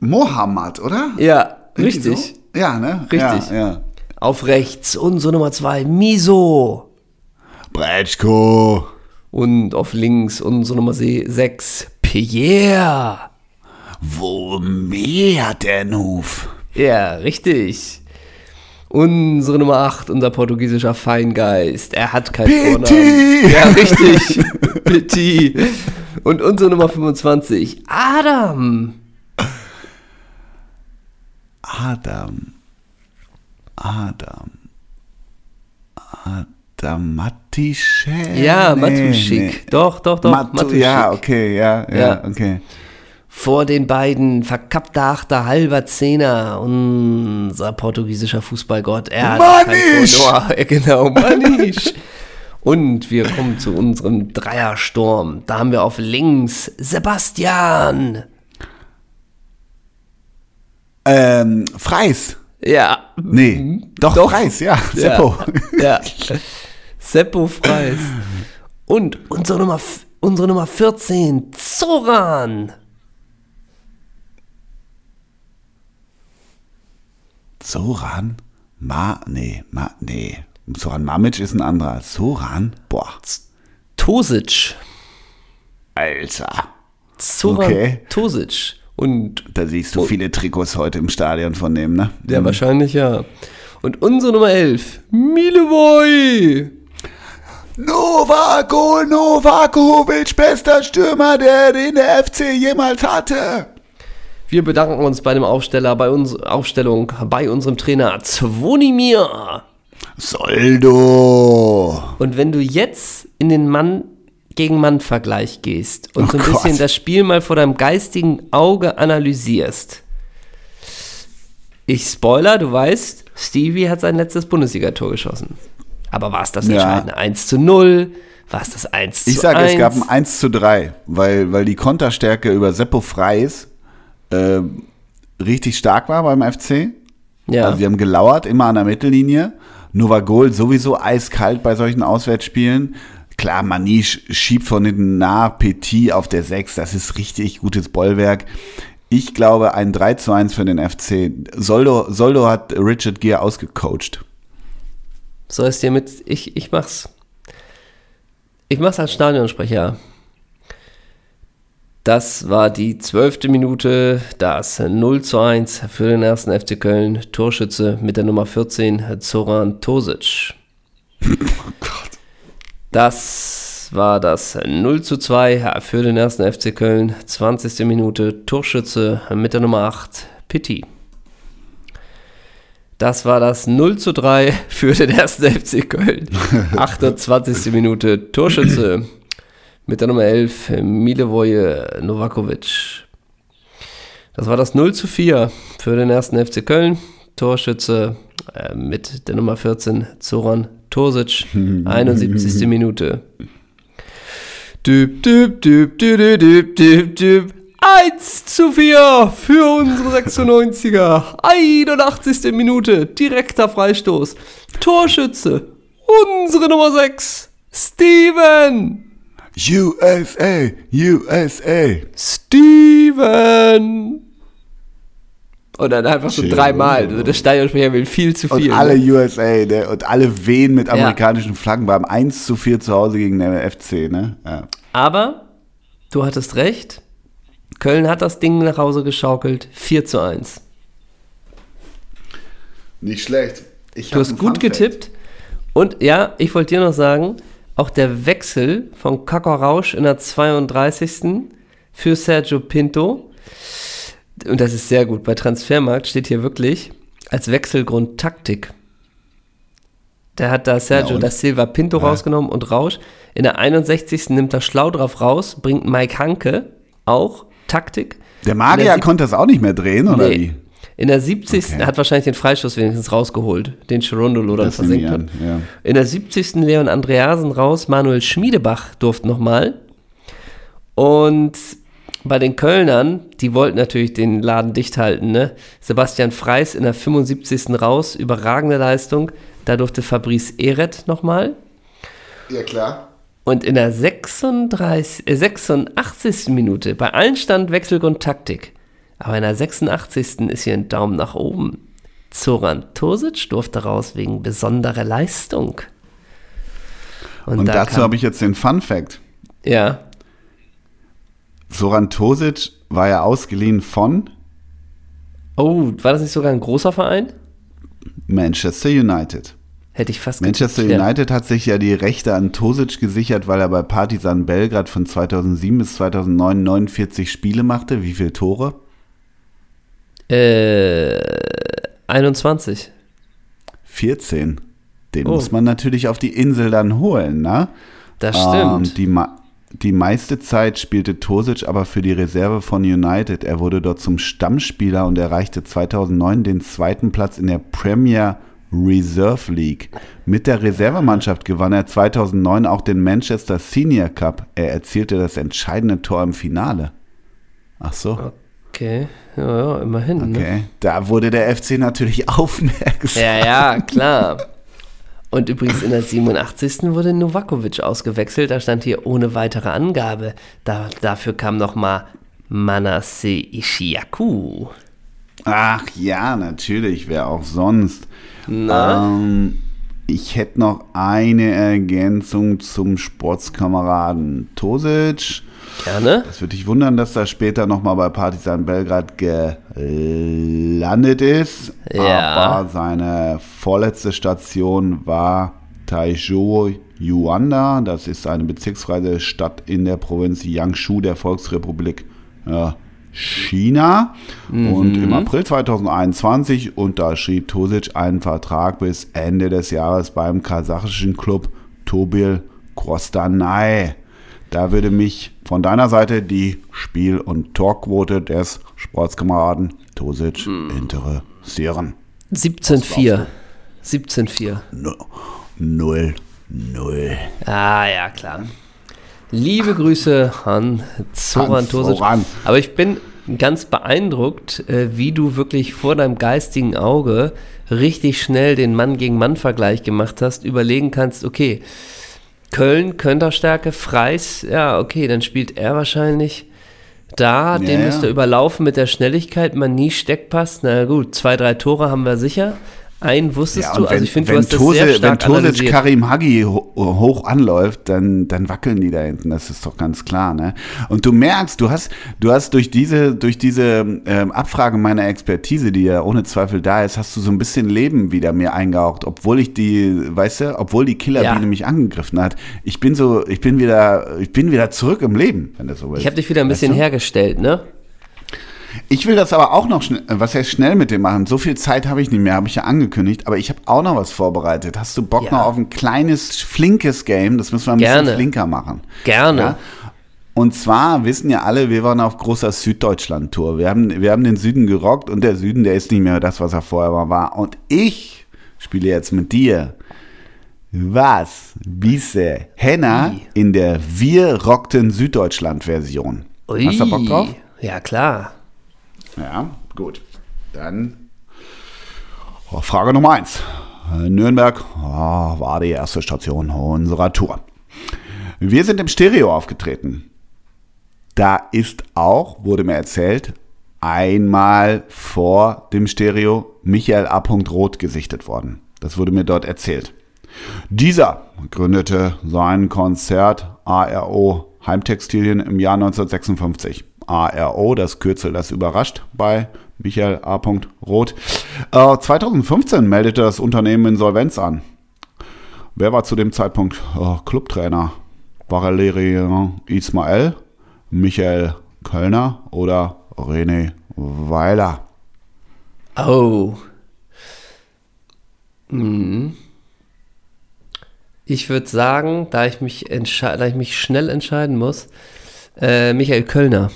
Mohammed, oder? Ja, richtig. So? Ja, ne? Richtig. Ja, ja. Auf rechts unsere Nummer 2, Miso. Bretschko. Und auf links unsere Nummer 6, Pierre. Wo mehr hat der Nuf? Ja, richtig. Unsere Nummer 8, unser portugiesischer Feingeist. Er hat keinen Vornamen. Pitti. Ja, richtig. Pitti. Und unsere Nummer 25, Adam. Adam. Adam. Adam Matischek. Ja, Nee, Matuschik. nee. Doch, doch, doch. Matu Matuschik. ja, okay, ja, ja, Ja. okay. Vor den beiden verkappter Achter, halber Zehner, unser portugiesischer Fußballgott. Er Manisch! Ja, genau, Manisch. Und wir kommen zu unserem Dreiersturm. Da haben wir auf links Sebastian. Ähm, Freis. Ja. Nee, doch, Doch. Freis, ja, Seppo. Ja. ja. Seppo Freis. Und unsere Nummer, unsere Nummer 14, Zoran. Soran? Ma, nee, ma, nee. Soran Mamic ist ein anderer. Soran? Boah, Tosic. Alter. Zoran Okay. Tosic. Und Da siehst du viele Trikots heute im Stadion von dem, ne? Ja, wahrscheinlich ja. Und unsere Nummer 11, Milevoj. Novako Novakovic, bester Stürmer, der den der FC jemals hatte. Wir bedanken uns bei dem Aufsteller, bei uns, Aufstellung, bei unserem Trainer Zvonimir. Soldo. Und wenn du jetzt in den Mann gegen Mann Vergleich gehst und Oh so ein Gott. bisschen das Spiel mal vor deinem geistigen Auge analysierst. Ich spoiler, du weißt, Stevie hat sein letztes Bundesligator geschossen. Aber war es das Ja. Entscheidende? 1 zu 0, war es das 1 zu Ich sage, 1? es gab ein 1 zu 3, weil, weil die Konterstärke über Seppo Freis äh, richtig stark war beim FC. ja. Also die haben gelauert, immer an der Mittellinie. Novagol sowieso eiskalt bei solchen Auswärtsspielen. Klar, Manisch schiebt von hinten nah, Petit auf der 6, das ist richtig gutes Bollwerk. Ich glaube, ein 3 zu 1 für den FC. Soldo, Soldo hat Richard Gere ausgecoacht. Soll es dir mit. Ich, ich mach's. Ich mach's als Stadionsprecher. Das war die zwölfte Minute, das 0 zu 1 für den ersten FC Köln. Torschütze mit der Nummer 14, Zoran Tosic. Oh Gott. Das war das 0 zu 2 für den ersten FC Köln. 20. Minute, Torschütze mit der Nummer 8, Pitti. Das war das 0 zu 3 für den ersten FC Köln. 28. Minute, Torschütze mit der Nummer 11, Milevoje Novakovic. Das war das 0 zu 4 für den ersten FC Köln. Torschütze äh, mit der Nummer 14, Zoran Tosic. 71. Minute. Düb, düb, düb, düb, düb, düb, düb, düb. 1 zu 4 für unsere 96er. 81. Minute, direkter Freistoß. Torschütze, unsere Nummer 6, Steven. USA, USA. Steven. Und dann einfach so dreimal. Also der Stadionsprecher will viel zu Und viel. alle ne? USA, ne? Und alle wehen mit amerikanischen Flaggen beim 1 zu 4 zu Hause gegen den FC, ne? Ja. Aber du hattest recht. Köln hat das Ding nach Hause geschaukelt. 4 zu 1. Nicht schlecht. Ich Du hast gut Fun Fact. getippt. Und ja, ich wollte dir noch sagen, auch der Wechsel von Kakao Rausch in der 32. für Sergio Pinto, und das ist sehr gut, bei Transfermarkt steht hier wirklich als Wechselgrund Taktik. Der hat da Sergio und? da Silva Pinto rausgenommen und Rausch. In der 61. nimmt er schlau drauf raus, bringt Mike Hanke auch Taktik. Der Magier der konnte das auch nicht mehr drehen, oder Nee. wie? In der 70. Okay. hat wahrscheinlich den Freistoß wenigstens rausgeholt, den Chirondolo dann versenkt hat. ja. In der 70. Leon Andreasen raus, Manuel Schmiedebach durfte nochmal. Und bei den Kölnern, die wollten natürlich den Laden dicht halten, ne? Sebastian Freis in der 75. raus, überragende Leistung. Da durfte Fabrice Eret nochmal. Ja, klar. Und in der 36, äh, 86. Minute, bei allen stand Wechselgrund Taktik. Aber in der 86. ist hier ein Daumen nach oben. Zoran Tosic durfte raus wegen besonderer Leistung. Und da dazu habe ich jetzt den Fun Fact. Ja, Soran Tosic war ja ausgeliehen von Oh, war das nicht sogar ein großer Verein? Manchester United. Hätte ich fast Manchester getippt, United hat sich ja die Rechte an Tosic gesichert, weil er bei Partizan Belgrad von 2007 bis 2009 49 Spiele machte. Wie viele Tore? Ja. Äh, 21. 14. Den Oh. muss man natürlich auf die Insel dann holen, ne? Das Ähm, stimmt. die, ma die meiste Zeit spielte Tosic aber für die Reserve von United. Er wurde dort zum Stammspieler und erreichte 2009 den zweiten Platz in der Premier Reserve League. Mit der Reservemannschaft gewann er 2009 auch den Manchester Senior Cup. Er erzielte das entscheidende Tor im Finale. Ach so, okay, ja, ja, immerhin. Ne? okay. Da wurde der FC natürlich aufmerksam. Ja, ja, klar. Und übrigens in der 87. wurde Novakovic ausgewechselt. Da stand hier ohne weitere Angabe. Da, dafür kam nochmal Manasse Ishiaku. Ach ja, natürlich, wer auch sonst. Na? Ähm, ich hätte noch eine Ergänzung zum Sportskameraden Tosic. Gerne. Es würde dich wundern, dass er später nochmal bei Partizan Belgrad gelandet ist. Ja. Aber seine vorletzte Station war Taizhou Yuanda. Das ist eine bezirksfreie Stadt in der Provinz Yangshu der Volksrepublik äh, China. Und im April 2021 unterschrieb Tosic einen Vertrag bis Ende des Jahres beim kasachischen Club Tobil Krostanai. Da würde mich von deiner Seite die Spiel- und Torquote des Sportskameraden Tosic interessieren. 17-4. 17-4. Nu- Null null. Ah, ja, klar. Liebe Grüße an Zoran Tosic. Aber ich bin ganz beeindruckt, äh, wie du wirklich vor deinem geistigen Auge richtig schnell den Mann-gegen-Mann-Vergleich gemacht hast, überlegen kannst, okay, Köln, Könterstärke, Freis, ja, okay, dann spielt er wahrscheinlich da, den ja. müsste er überlaufen mit der Schnelligkeit, man nie Steckpass, na gut, zwei, drei Tore haben wir sicher. Einen wusstest Ja, du, also wenn, ich finde, du wenn, hast das Tose, sehr wenn stark Tosic analysiert. Karim Hagi ho hoch anläuft, dann, dann wackeln die da hinten. Das ist doch ganz klar. Ne? Und du merkst, du hast, du hast durch diese, durch diese ähm, Abfrage meiner Expertise, die ja ohne Zweifel da ist, hast du so ein bisschen Leben wieder mir eingehaucht, obwohl ich die, weißt du, obwohl die Killerbiene Ja. mich angegriffen hat. Ich bin so, ich bin wieder, ich bin wieder zurück im Leben, wenn das so ist. Ich habe dich wieder ein Weißt bisschen du? hergestellt, ne? Ich will das aber auch noch schnell, was heißt schnell mit dem machen? So viel Zeit habe ich nicht mehr, habe ich ja angekündigt, aber ich habe auch noch was vorbereitet. Hast du Bock Ja. noch auf ein kleines, flinkes Game? Das müssen wir ein Gerne. bisschen flinker machen. Gerne. Ja? Und zwar wissen ja alle, wir waren auf großer Süddeutschland-Tour. Wir haben, wir haben den Süden gerockt und der Süden, der ist nicht mehr das, was er vorher war. Und ich spiele jetzt mit dir. Was wisse Henna in der Wir rockten Süddeutschland-Version? Hast du Bock drauf? Ja, klar. Ja, gut. Dann oh, Frage Nummer eins. Nürnberg oh, war die erste Station unserer Tour. Wir sind im Stereo aufgetreten. Da ist auch, wurde mir erzählt, einmal vor dem Stereo Michael A. Roth gesichtet worden. Das wurde mir dort erzählt. Dieser gründete sein Konzert ARO Heimtextilien im Jahr 1956. ARO, das Kürzel, das überrascht bei Michael A. Roth. Äh, 2015 meldete das Unternehmen Insolvenz an. Wer war zu dem Zeitpunkt äh, Clubtrainer? Valerie Ismael, Michael Kölner oder René Weiler? Oh. Hm. Ich würde sagen, da ich, mich da ich mich schnell entscheiden muss, äh, Michael Kölner.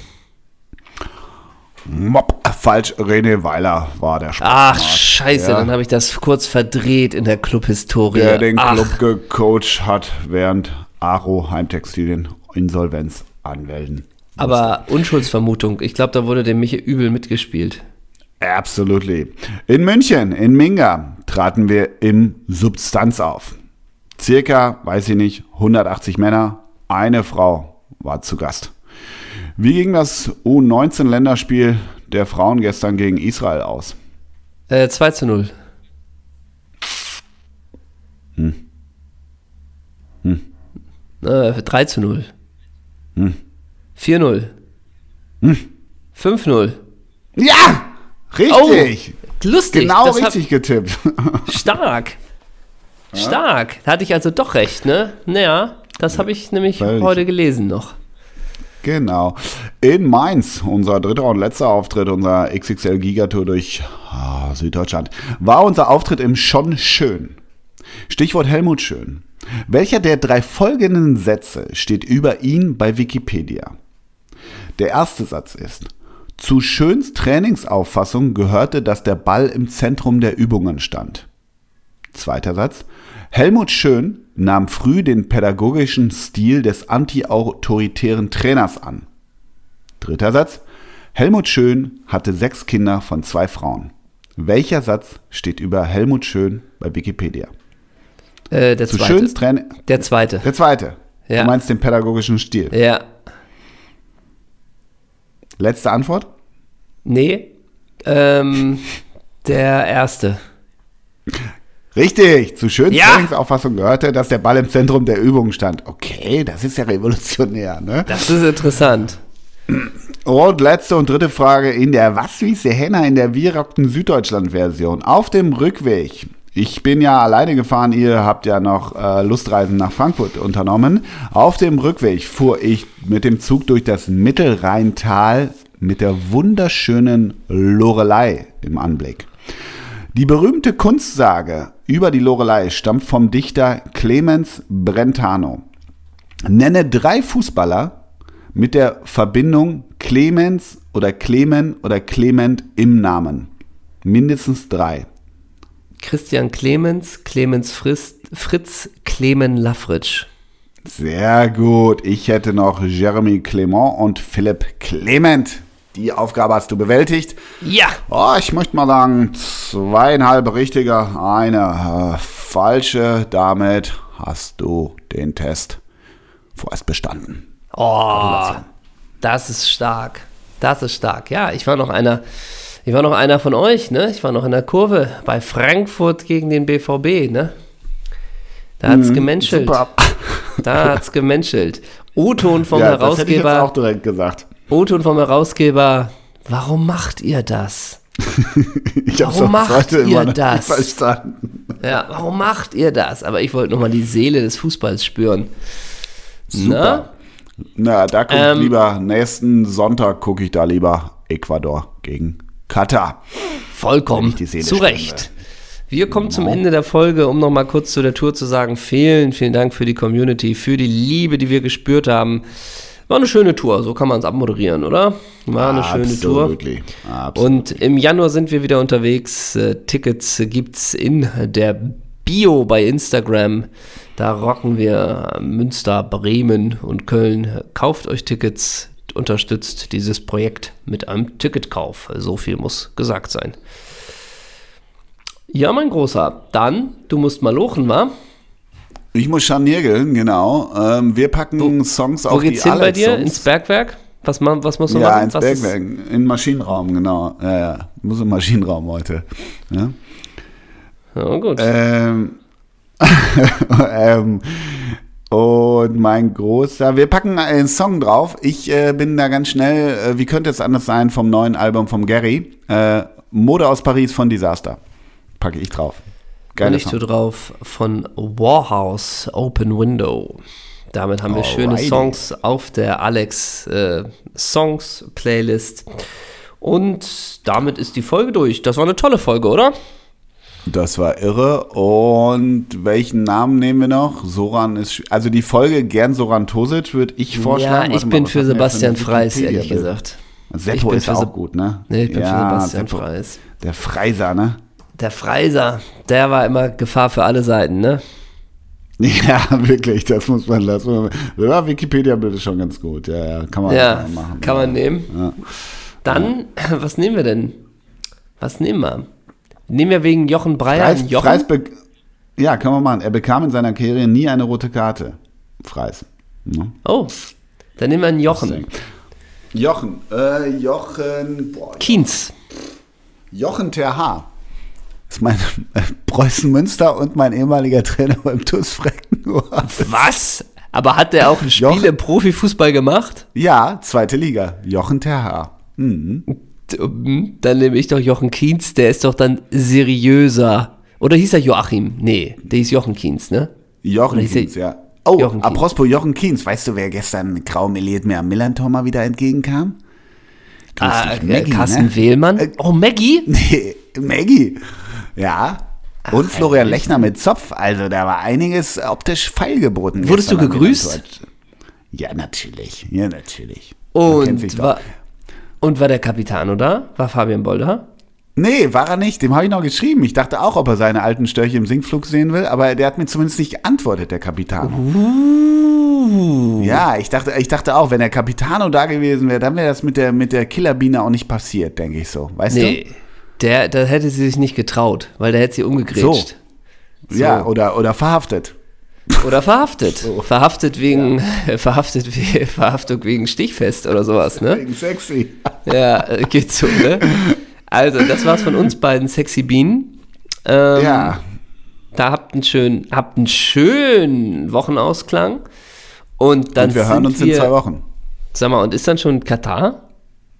Mopp, falsch, René Weiler war der Ach, Sportmann. scheiße, Ja. dann habe ich das kurz verdreht in der Clubhistorie. der den Ach, Club gecoacht hat, während Aro Heimtextilien Insolvenz anmelden. Aber Unschuldsvermutung, ich glaube, da wurde dem Michael übel mitgespielt. Absolutely. In München, in Minga, traten wir im Substanz auf. Circa, weiß ich nicht, 180 Männer, eine Frau war zu Gast. Wie ging das U19-Länderspiel der Frauen gestern gegen Israel aus? Äh, 2 zu 0. Hm. Äh, 3 zu 0. Hm. 4 0. 5 0. Ja! Richtig! Lustig. genau das richtig getippt. Stark. Stark. Da hatte ich also doch recht, ne? Naja, das habe ich nämlich Völlig. heute gelesen noch. Genau. In Mainz, unser dritter und letzter Auftritt unserer XXL Gigatour durch ah, Süddeutschland, war unser Auftritt im Schon Schön. Stichwort Helmut Schön. Welcher der drei folgenden Sätze steht über ihn bei Wikipedia? Der erste Satz ist, zu Schöns Trainingsauffassung gehörte, dass der Ball im Zentrum der Übungen stand. Zweiter Satz. Helmut Schön nahm früh den pädagogischen Stil des anti-autoritären Trainers an. Dritter Satz. Helmut Schön hatte sechs Kinder von zwei Frauen. Welcher Satz steht über Helmut Schön bei Wikipedia? Äh, der Zu zweite. Schöns Training. Der zweite. Der zweite. Ja. Du meinst den pädagogischen Stil. Ja. Letzte Antwort? Nee. Ähm, der erste. Richtig, zu Schöns Ja. Trainingsauffassung gehörte, dass der Ball im Zentrum der Übung stand. Okay, das ist ja revolutionär, ne? Das ist interessant. Und letzte und dritte Frage in der Was wiese Henna in der Wir rockten Süddeutschland-Version. Auf dem Rückweg. Ich bin ja alleine gefahren, ihr habt ja noch äh, Lustreisen nach Frankfurt unternommen. Auf dem Rückweg fuhr ich mit dem Zug durch das Mittelrheintal mit der wunderschönen Lorelei im Anblick. Die berühmte Kunstsage über die Lorelei stammt vom Dichter Clemens Brentano. Nenne drei Fußballer mit der Verbindung Clemens oder Clemen oder Clement im Namen. Mindestens drei. Christian Clemens, Clemens Frist, Fritz Clemen Lafritsch. Sehr gut. Ich hätte noch Jeremy Clement und Philipp Clement. Die Aufgabe hast du bewältigt. Ja. Oh, ich möchte mal sagen, zweieinhalb richtige, eine äh, falsche. Damit hast du den Test vorerst bestanden. Oh, das ist stark. Das ist stark. Ja, ich war noch einer, ich war noch einer von euch, ne? Ich war noch in der Kurve bei Frankfurt gegen den BVB, ne? Da hat's Mhm, gemenschelt. super. Da hat's gemenschelt. O-Ton vom ja, das hätte ich jetzt Herausgeber. auch direkt gesagt. O-Ton vom Herausgeber. Warum macht ihr das? Ich Warum macht ihr das? verstanden. Ja, warum macht ihr das? Aber ich wollte nochmal die Seele des Fußballs spüren. Super. Na, da guck Ähm, ich lieber, nächsten Sonntag gucke ich da lieber Ecuador gegen Katar. Vollkommen zu Recht. Wir kommen zum Ende der Folge, um nochmal kurz zu der Tour zu sagen, vielen, vielen Dank für die Community, für die Liebe, die wir gespürt haben. War eine schöne Tour, so kann man es abmoderieren, oder? War eine schöne Tour. Absolutely. Absolut. Und im Januar sind wir wieder unterwegs. Äh, Tickets gibt's in der Bio bei Instagram. Da rocken wir Münster, Bremen und Köln. Kauft euch Tickets, unterstützt dieses Projekt mit einem Ticketkauf. So viel muss gesagt sein. Ja, mein Großer, dann, du musst mal lochen, wa? Ich muss scharniergeln, genau. Ähm, wir packen Songs Wo auf geht's die hin bei dir? Alex-Songs. Ins Bergwerk? Was, ma- was musst du Ja, machen? ins Was ist- Bergwerk, in den Maschinenraum, genau. Ja, ja. Muss im Maschinenraum heute. Ja? Ja, gut. Ähm, ähm, und mein großer, wir packen einen Song drauf. Ich äh, bin da ganz schnell, äh, wie könnte es anders sein, vom neuen Album vom Gary. Äh, Mode aus Paris von Disaster. Packe ich drauf. Und Geile ich Song. tue drauf von Warhouse Open Window. Damit haben wir schöne Alrighty. Songs auf der Alex äh, Songs Playlist. Und damit ist die Folge durch. Das war eine tolle Folge, oder? Das war irre. Und welchen Namen nehmen wir noch? Soran ist, also die Folge gern Soran Tosic würde ich vorschlagen. ja, ich Warte bin für Sebastian Freis, ehrlich gesagt. Seppo Ich ist auch gut, ne? Nee, ich bin für Sebastian Seppo. Freis. Der Freiser, ne? Der Freiser, der war immer Gefahr für alle Seiten, ne? Ja, wirklich, das muss man lassen. Ja, Wikipedia-Bild ist schon ganz gut. Ja, ja, kann man Ja, machen. kann man nehmen. Ja. Dann, was nehmen wir denn? Was nehmen wir? Nehmen wir wegen Jochen Breyer Freis, Jochen? Freis ja, kann man machen. Er bekam in seiner Karriere nie eine rote Karte. Freis. Ne? Oh, dann nehmen wir einen Jochen. Jochen, äh, Jochen, boah, Kienz. Jochen Terhaar. Das ist mein äh, Preußen Münster und mein ehemaliger Trainer beim TuS. Was? Aber hat der auch ein Spiel Jochen- im Profifußball gemacht? Ja, zweite Liga. Jochen Terhaar. Mhm. Hm, Dann nehme ich doch Jochen Kienz, der ist doch dann seriöser. Oder hieß er Joachim? Nee, der hieß Jochen Kienz, ne? Jochen Oder er- Kienz, ja. Oh, Jochen Kienz. apropos Jochen Kienz. Weißt du, wer gestern grau meliert mir am Millantor mal wieder entgegenkam? Grüß Ah, dich, äh, Maggie, Carsten ne? Wehlmann. Äh, oh, Maggie? Nee, Maggie. Ja. Und Florian ehrlich? Lechner mit Zopf. Also da war einiges optisch feilgeboten. Wurdest du gegrüßt? Ja, natürlich. Ja, natürlich. Und war, und war der Capitano da? War Fabian Bolder? Nee, war er nicht. Dem habe ich noch geschrieben. Ich dachte auch, ob er seine alten Störche im Sinkflug sehen will, aber der hat mir zumindest nicht geantwortet, der Capitano. Uh. Ja, ich dachte, ich dachte auch, wenn der Capitano da gewesen wäre, dann wäre das mit der, mit der Killerbiene auch nicht passiert, denke ich so. Weißt Nee, der, da hätte sie sich nicht getraut, weil der hätte sie umgegrätscht. du? Ja, oder, oder verhaftet. Oder verhaftet. Verhaftet wegen, verhaftet, we- Verhaftung wegen Stichfest oder sowas, ne? Wegen sexy. Ja, äh, geht so, ne? Also, das war's von uns beiden Sexy Bienen. Ähm, Ja. Da habt einen schönen, habt einen schönen Wochenausklang. Und dann Und wir hören uns wir, in zwei Wochen. Sag mal, und ist dann schon Katar?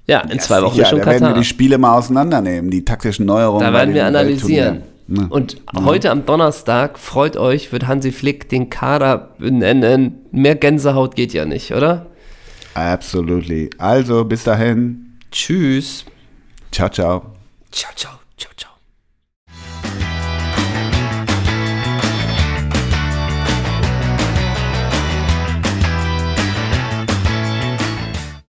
Ja, in zwei Wochen Ja, ist schon da werden Katar. wir die Spiele mal auseinandernehmen, die taktischen Neuerungen. Da werden wir analysieren. Ne? Und heute am Donnerstag, freut euch, wird Hansi Flick den Kader benennen. Mehr Gänsehaut geht ja nicht, oder? Absolutely. Also, bis dahin. Tschüss. Ciao, ciao. Ciao, ciao.